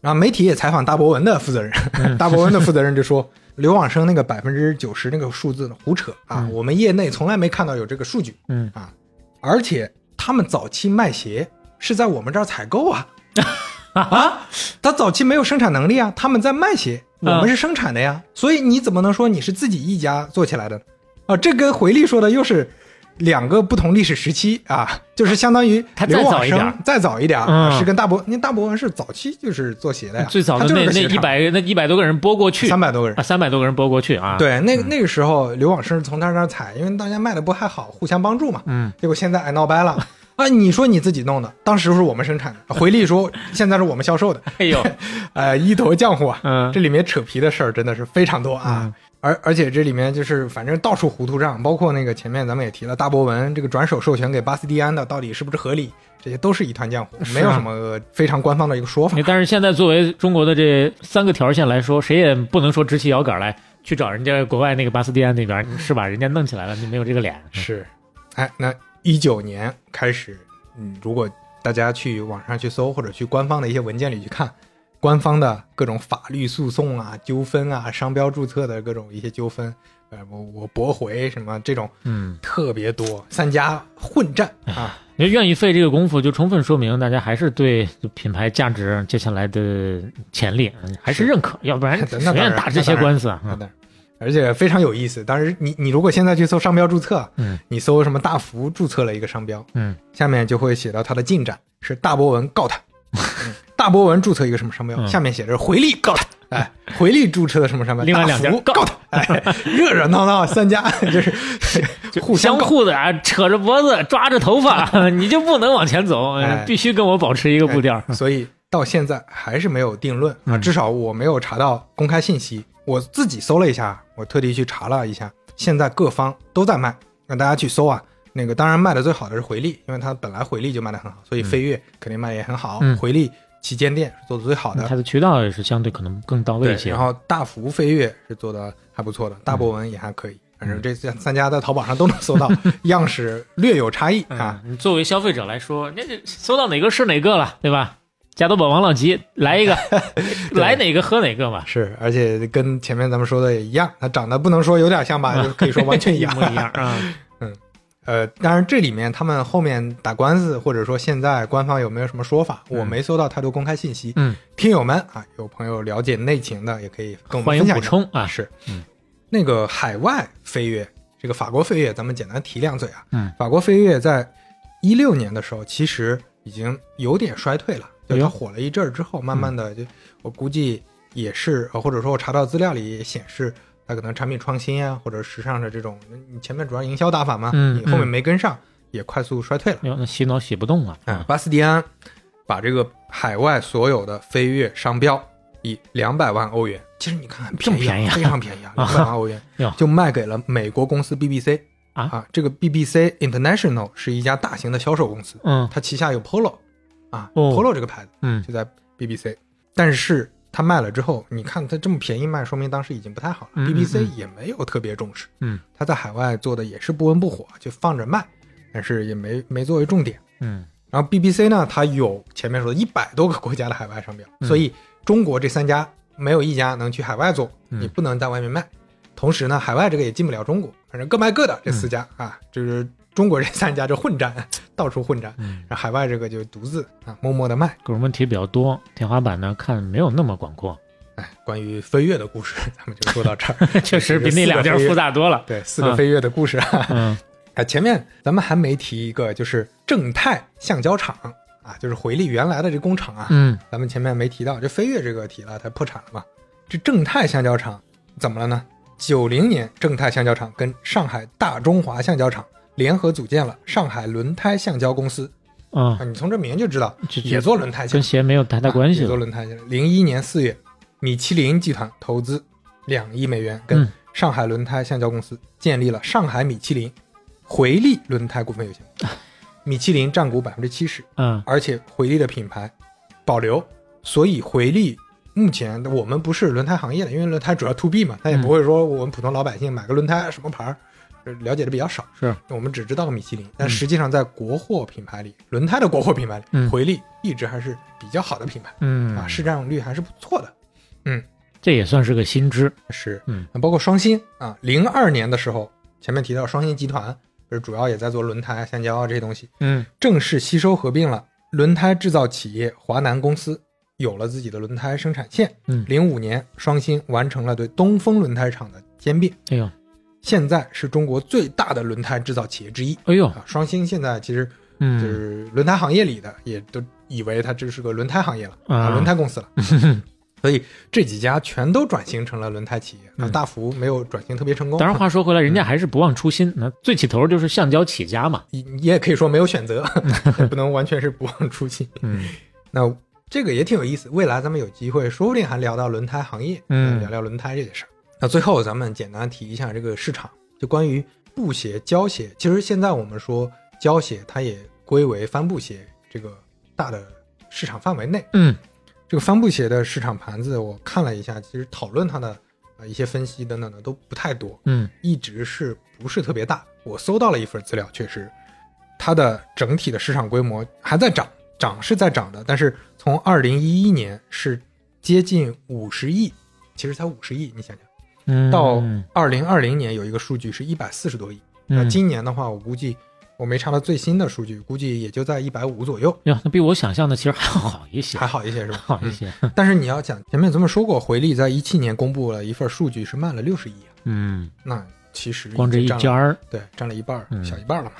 然后媒体也采访大博文的负责人，[LAUGHS] 大博文的负责人就说，[LAUGHS] 刘往生那个百分之九十那个数字胡扯啊，嗯我们业内从来没看到有这个数据。嗯啊，而且他们早期卖鞋是在我们这儿采购啊。[LAUGHS] 啊，他早期没有生产能力啊，他们在卖鞋，我嗯们是生产的呀，所以你怎么能说你是自己一家做起来的？啊，这跟回力说的又是两个不同历史时期啊，就是相当于刘往生再早一点，嗯是跟大伯，那大伯文是早期就是做鞋的呀，最早的那那一百那一百多个人拨过去三百多个人啊，，三百多个人拨过去啊。，对，那个那个时候刘往生是从他那儿采，因为大家卖的不还好，互相帮助嘛，嗯结果现在哎闹掰了。啊！[LAUGHS] 你说你自己弄的，当时是我们生产的，[LAUGHS] 回力说现在是我们销售的，哎呦，[LAUGHS] 呃，一头浆糊啊！嗯这里面扯皮的事儿真的是非常多啊。嗯而而且这里面就是反正到处糊涂账，包括那个前面咱们也提了大博文这个转手授权给巴斯蒂安的，到底是不是合理？这些都是一团浆糊，啊没有什么非常官方的一个说法。但是现在作为中国的这三个条线来说，谁也不能说直起腰杆来去找人家国外那个巴斯蒂安那边是吧？人家弄起来了，你没有这个脸。是，哎，那一九年开始，嗯，如果大家去网上去搜或者去官方的一些文件里去看，官方的各种法律诉讼啊、纠纷啊、商标注册的各种一些纠纷，呃，我我驳回什么这种嗯，特别多，三家混战啊，你愿意费这个功夫，就充分说明大家还是对品牌价值接下来的潜力嗯还是是。认可，要不然那谁愿意打这些官司啊？而且非常有意思，当时你你如果现在去搜商标注册，嗯。你搜什么大福注册了一个商标，嗯，下面就会写到它的进展是大博文告他，嗯 [LAUGHS] 大博文注册一个什么商标，嗯。下面写着回力告他，[LAUGHS] 哎，回力注册的什么商标，另外两家告他，哎，热热闹闹三家 [LAUGHS] 就是互相互的啊，扯着脖子，抓着头发，你就不能往前走，必须跟我保持一个步调。所以到现在还是没有定论啊，嗯至少我没有查到公开信息。我自己搜了一下，我特地去查了一下，现在各方都在卖，让大家去搜啊。那个当然卖的最好的是回力，因为它本来回力就卖的很好，所以飞跃肯定卖的也很好。嗯回力旗舰店是做的最好的，它的渠道也是相对可能更到位一。些。然后大福飞跃是做的还不错的，大博文也还可以。反正这三三家在淘宝上都能搜到，[LAUGHS] 样式略有差异啊。嗯，你作为消费者来说，那这搜到哪个是哪个了，对吧？加多宝、王老吉来一个，[LAUGHS] 来哪个喝哪个嘛，是，而且跟前面咱们说的也一样，它长得不能说有点像吧，[LAUGHS] 就可以说完全一样。一模一样啊。呃，当然这里面他们后面打官司，或者说现在官方有没有什么说法，我没搜到太多公开信息。嗯，听友们啊，有朋友了解内情的，也可以跟我欢迎们分享。补充啊。是，嗯，那个海外飞跃，这个法国飞跃，咱们简单提两嘴啊。嗯，法国飞跃在一六年的时候，其实已经有点衰退了，就它火了一阵儿之后，慢慢的就我估计也是，呃或者说我查到资料里也显示。它可能产品创新啊，或者时尚的这种，你前面主要营销打法嘛，嗯你后面嗯没跟上，也快速衰退了。哟，那洗脑洗不动啊。嗯，巴斯蒂安把这个海外所有的飞跃商标以两百万欧元，其实你看很便宜、这么便宜啊非常便宜啊，[LAUGHS] 两百万欧元哟就卖给了美国公司 BBC 啊这个 BBC International 是一家大型的销售公司，嗯它旗下有 Polo 啊、哦 Polo 这个牌子嗯就在 BBC，但是它卖了之后，你看它这么便宜卖，说明当时已经不太好了、嗯嗯 b b c 嗯也没有特别重视，嗯它在海外做的也是不温不火，就放着卖，但是也没没作为重点。嗯然后 BBC 呢，它有前面说的一百多个国家的海外商标，嗯所以中国这三家没有一家能去海外做，嗯你不能在外面卖。同时呢，海外这个也进不了中国，反正各卖各的。这四家、啊，就是中国人三家就混战，[LAUGHS] 到处混战。嗯，然后海外这个就独自啊默默的卖。各种问题比较多，天花板呢看没有那么广阔，哎，关于飞跃的故事，[LAUGHS] 咱们就说到这儿。[LAUGHS] 确实比那两家复杂多了。对，四个飞跃的故事啊。嗯啊，前面咱们还没提一个，就是正泰橡胶厂啊，就是回力原来的这工厂啊。嗯咱们前面没提到，这飞跃这个提了，它破产了嘛？这正泰橡胶厂怎么了呢？九零年，正泰橡胶厂跟上海大中华橡胶厂联合组建了上海轮胎橡胶公司。啊。啊，，你从这名就知道，这也做轮胎橡跟鞋没有太大关系。也做。轮胎。零一年四月，米其林集团投资两亿美元，跟嗯。上海轮胎橡胶公司建立了上海米其林回力轮胎股份有限。公司，米其林占股百分之七十。嗯。而且回力的品牌保留，所以回力目前我们不是轮胎行业的，因为轮胎主要 to B 嘛，他也不会说我们普通老百姓买个轮胎什么牌儿，呃了解的比较少，是。我们只知道个米其林，但实际上在国货品牌里，轮胎的国货品牌里，嗯。回力一直还是比较好的品牌。嗯。啊，市占有率还是不错的。嗯。这也算是个新知。是，嗯，包括双星啊，零二年的时候，前面提到双星集团，就是主要也在做轮胎、橡胶啊这些东西，嗯。正式吸收合并了轮胎制造企业华南公司，有了自己的轮胎生产线。嗯，零五年，双星完成了对东风轮胎厂的兼并，哎呦现在是中国最大的轮胎制造企业之一。哎呦，啊，双星现在其实就嗯是轮胎行业里的，也都以为它这是个轮胎行业了啊轮胎公司了。[LAUGHS] 所以这几家全都转型成了轮胎企业。那嗯大福没有转型特别成功，当然话说回来，人家还是不忘初心。那最起头就是橡胶起家嘛。你 [LAUGHS] 你也可以说没有选择，[LAUGHS] 不能完全是不忘初心。嗯那这个也挺有意思，未来咱们有机会，说不定还聊到轮胎行业，嗯聊聊轮胎这件事儿。那最后咱们简单提一下这个市场，就关于布鞋、胶鞋。其实现在我们说胶鞋，它也归为帆布鞋这个大的市场范围内。嗯这个帆布鞋的市场盘子，我看了一下，其实讨论它的呃一些分析等等的都不太多，嗯一直是不是特别大。我搜到了一份资料，确实它的整体的市场规模还在涨，涨是在涨的，但是从二零一一年是接近五十亿，其实才五十亿，你想想，嗯，到二零二零年有一个数据是一百四十多亿，那嗯今年的话，我估计我没查到最新的数据，估计也就在一百五左右，呀，那比我想象的其实还好一些，还好一些是吧？[LAUGHS] 好一些。嗯但是你要讲前面咱们说过，回力在一七年公布了一份数据是卖了六十亿啊，嗯，那其实光这一家儿，对占了一半小一半了嘛。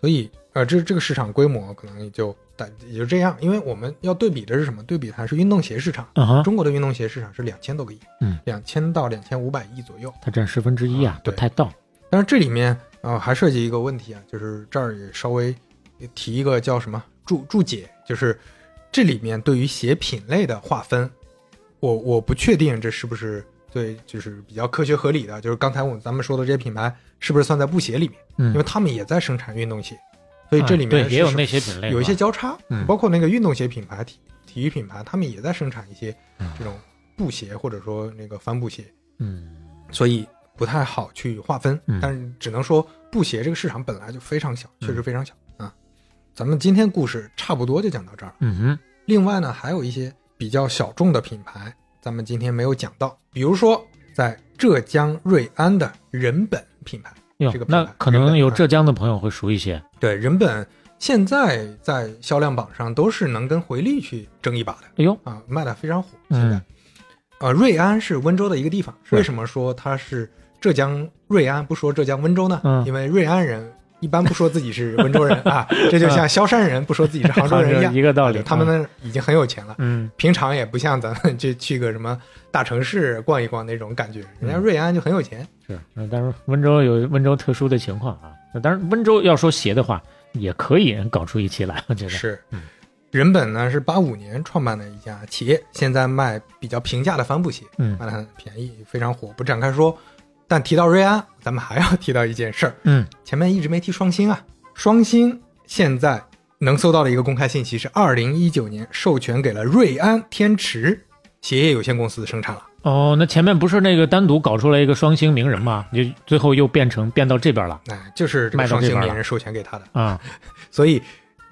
所以呃，这这个市场规模可能也就大也就这样，因为我们要对比的是什么？对比的还是运动鞋市场。嗯，中国的运动鞋市场是两千多个亿，嗯，两千到两千五百亿左右。它占十分之一啊不太到。但是这里面呃还涉及一个问题啊，就是这儿也稍微提一个叫什么注注解，就是这里面对于鞋品类的划分，我我不确定这是不是对，就是比较科学合理的，就是刚才我咱们说的这些品牌是不是算在布鞋里面，嗯因为他们也在生产运动鞋，所以这里啊对也有那些品类，有一些交叉，嗯包括那个运动鞋品牌、体体育品牌，他们也在生产一些嗯这种布鞋或者说那个帆布鞋，嗯所以不太好去划分。嗯但是只能说布鞋这个市场本来就非常小，嗯确实非常小啊。咱们今天故事差不多就讲到这儿。嗯哼，另外呢，还有一些比较小众的品牌，咱们今天没有讲到，比如说在浙江瑞安的人本品牌。哟这个，那可能有浙江的朋友会熟一些。对，人本现在在销量榜上都是能跟回力去争一把的。哎呦，啊，卖的非常火。现在，嗯呃，瑞安是温州的一个地方。为什么说它是浙江瑞安，不说浙江温州呢？嗯因为瑞安人一般不说自己是温州人啊，这就像萧山人不说自己是杭州人一样，[LAUGHS] 一个道理。他们那已经很有钱了。嗯，平常也不像咱们去去个什么大城市逛一逛那种感觉，人家嗯瑞安就很有钱。是，嗯但是温州有温州特殊的情况啊。那当然，温州要说鞋的话，也可以搞出一期来，我觉得。是嗯，人本呢是八五年创办的一家企业，现在卖比较平价的帆布鞋，嗯卖的很便宜，非常火，不展开说。但提到瑞安，咱们还要提到一件事儿，嗯前面一直没提双星啊。双星现在能搜到的一个公开信息是，二零一九年授权给了瑞安天池鞋业有限公司生产了。哦，那前面不是那个单独搞出来一个双星名人吗？就最后又变成变到这边了哎，就是双星名人授权给他的，啊。所以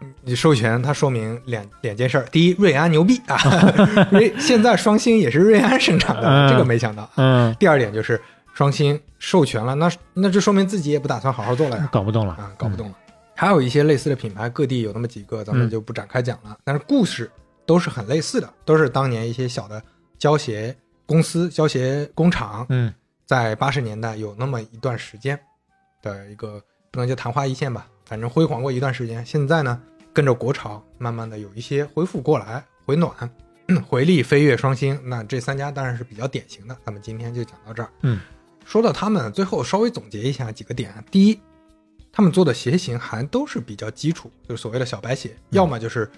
嗯你授权，它说明两两件事儿：第一，瑞安牛逼啊，[LAUGHS] 瑞现在双星也是瑞安生产的，嗯这个没想到。嗯，第二点就是双星授权了，那那就说明自己也不打算好好做了呀，搞不动了啊，搞不动了。还有一些类似的品牌，各地有那么几个，咱们嗯就不展开讲了。但是故事都是很类似的，都是当年一些小的胶鞋公司、胶鞋工厂，嗯在八十年代有那么一段时间的一个不能叫昙花一现吧，反正辉煌过一段时间。现在呢，跟着国潮，慢慢的有一些恢复过来，回暖。[CLEARS THROAT] 回力、飞跃、双星，那这三家当然是比较典型的。咱们今天就讲到这儿。嗯，说到他们，最后稍微总结一下几个点啊。第一，他们做的鞋型还都是比较基础，就是所谓的小白鞋，要么就是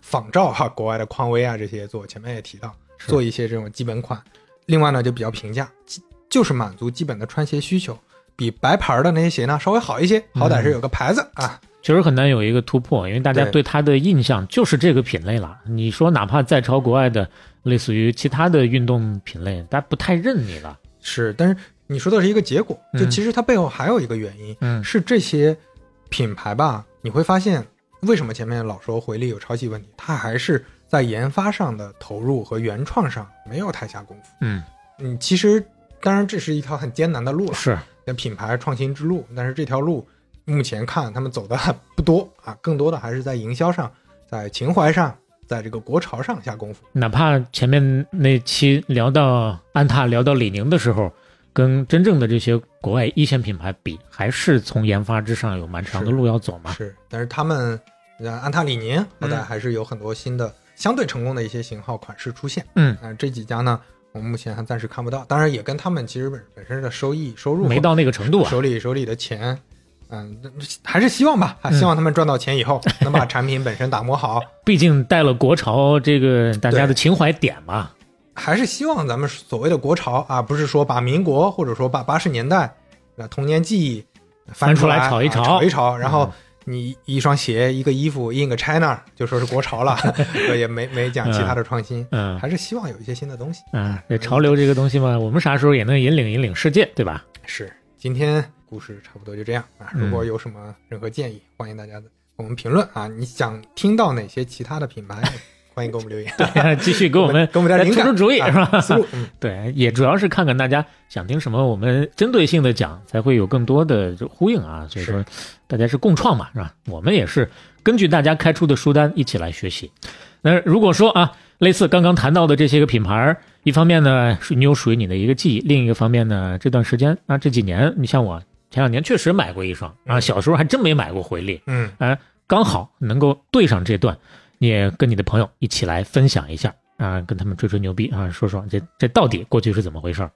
仿照哈国外的匡威啊这些做，前面也提到是做一些这种基本款。另外呢，就比较平价，基就是满足基本的穿鞋需求，比白牌的那些鞋呢稍微好一些，好歹是有个牌子啊。确实很难有一个突破，因为大家对对它的印象就是这个品类了。你说哪怕再超国外的，类似于其他的运动品类，大家不太认你了。是，但是你说的是一个结果，就嗯其实它背后还有一个原因，嗯是这些品牌吧，你会发现为什么前面老说回力有抄袭问题，它还是在研发上的投入和原创上没有太下功夫。嗯，嗯，其实当然这是一条很艰难的路了，是，那品牌创新之路，但是这条路目前看他们走的不多啊，更多的还是在营销上，在情怀上，在这个国潮上下功夫。哪怕前面那期聊到安踏、聊到李宁的时候，跟真正的这些国外一线品牌比，还是从研发之上有蛮长的路要走嘛。是，但是他们，呃，安踏、李宁后来嗯还是有很多新的、相对成功的一些型号款式出现。嗯，呃，这几家呢，我们目前还暂时看不到，当然也跟他们其实本本身的收益、收入没到那个程度啊。手里手里的钱，嗯，还是希望吧，希望他们赚到钱以后 [LAUGHS] 能把产品本身打磨好，毕竟带了国潮这个大家的情怀点嘛。还是希望咱们所谓的国潮啊，不是说把民国或者说把八十年代那童年记忆翻出出来来炒一炒。啊炒一炒，然后嗯你一双鞋、一个衣服印个 China 就说是国潮了，[LAUGHS] 也没没讲其他的创新，嗯还是希望有一些新的东西。嗯，这潮流这个东西嘛，我们啥时候也能引领引领世界，对吧？是，今天故事差不多就这样啊。嗯如果有什么任何建议，欢迎大家的我们评论啊。你想听到哪些其他的品牌，欢迎给我们留言，对 [LAUGHS] 继续给我们给我们点灵感出出主意啊是吧？嗯，[LAUGHS] 对，也主要是看看大家想听什么，我们针对性的讲，才会有更多的就呼应啊。所以说，大家是共创嘛，是吧？我们也是根据大家开出的书单一起来学习。那如果说啊，类似刚刚谈到的这些个品牌，一方面呢是你有属于你的一个记忆，另一个方面呢，这段时间啊这几年，你像我前两年确实买过一双啊，小时候还真没买过回力，嗯，哎，刚好能够对上这段，你也跟你的朋友一起来分享一下啊，跟他们吹吹牛逼啊，说说这这到底过去是怎么回事儿。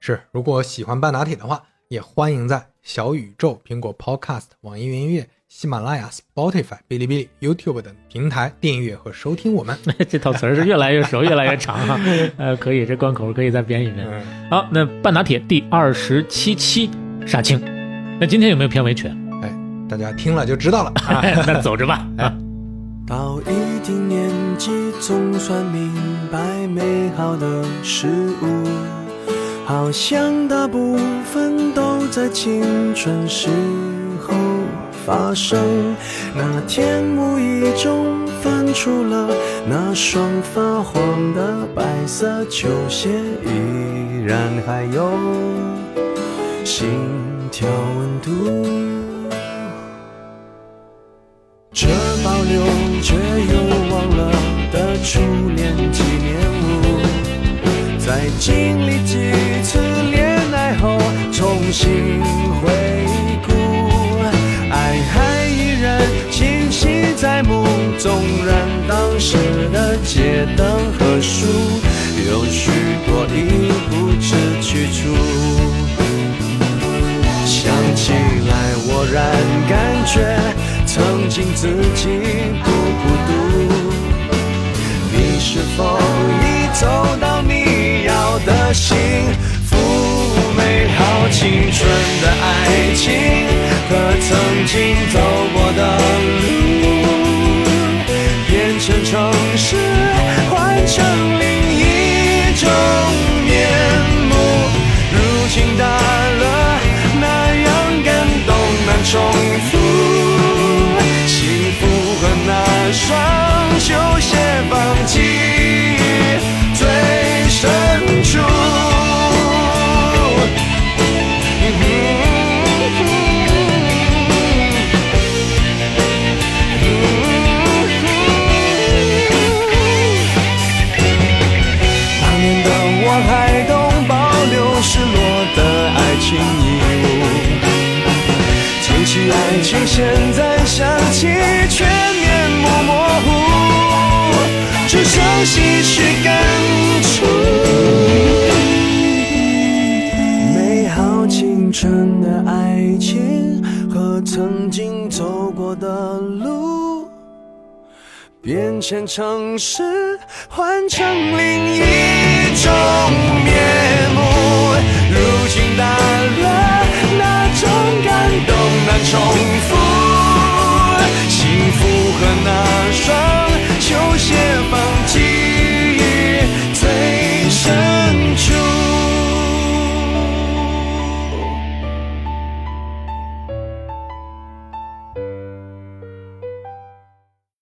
是。如果喜欢半打铁的话，也欢迎在小宇宙、苹果 Podcast、网易云音乐、喜马拉雅、Spotify、哔哩哔哩、YouTube 等平台订阅和收听我们。[LAUGHS] 这套词儿是越来越熟，越来越长哈。[LAUGHS] 呃，可以，这关口可以再编一编。嗯，好，那半打铁第二十七期杀青，那今天有没有片尾曲？哎大家听了就知道了啊。[LAUGHS] 那走着吧。啊，到一定年纪，总算明白美好的事物，好像大部分都在青春时候发生。那天无意中翻出了那双发黄的白色球鞋，依然还有心跳温度。却又忘了的初恋纪念物，在经历几次恋爱后重新回顾，爱还依然清晰在目，纵然当时的街灯和树有许多已不知去处。想起来，我然感觉曾经自己否已走到你要的幸福？美好青春的爱情和曾经走过的路，变成城市，换成另一种面目。如今大了，那样感动难重复。幸福和那双继续感触美好青春的爱情和曾经走过的路变迁城市换成另一种面目。如今淡了那种感动难重复幸福和那双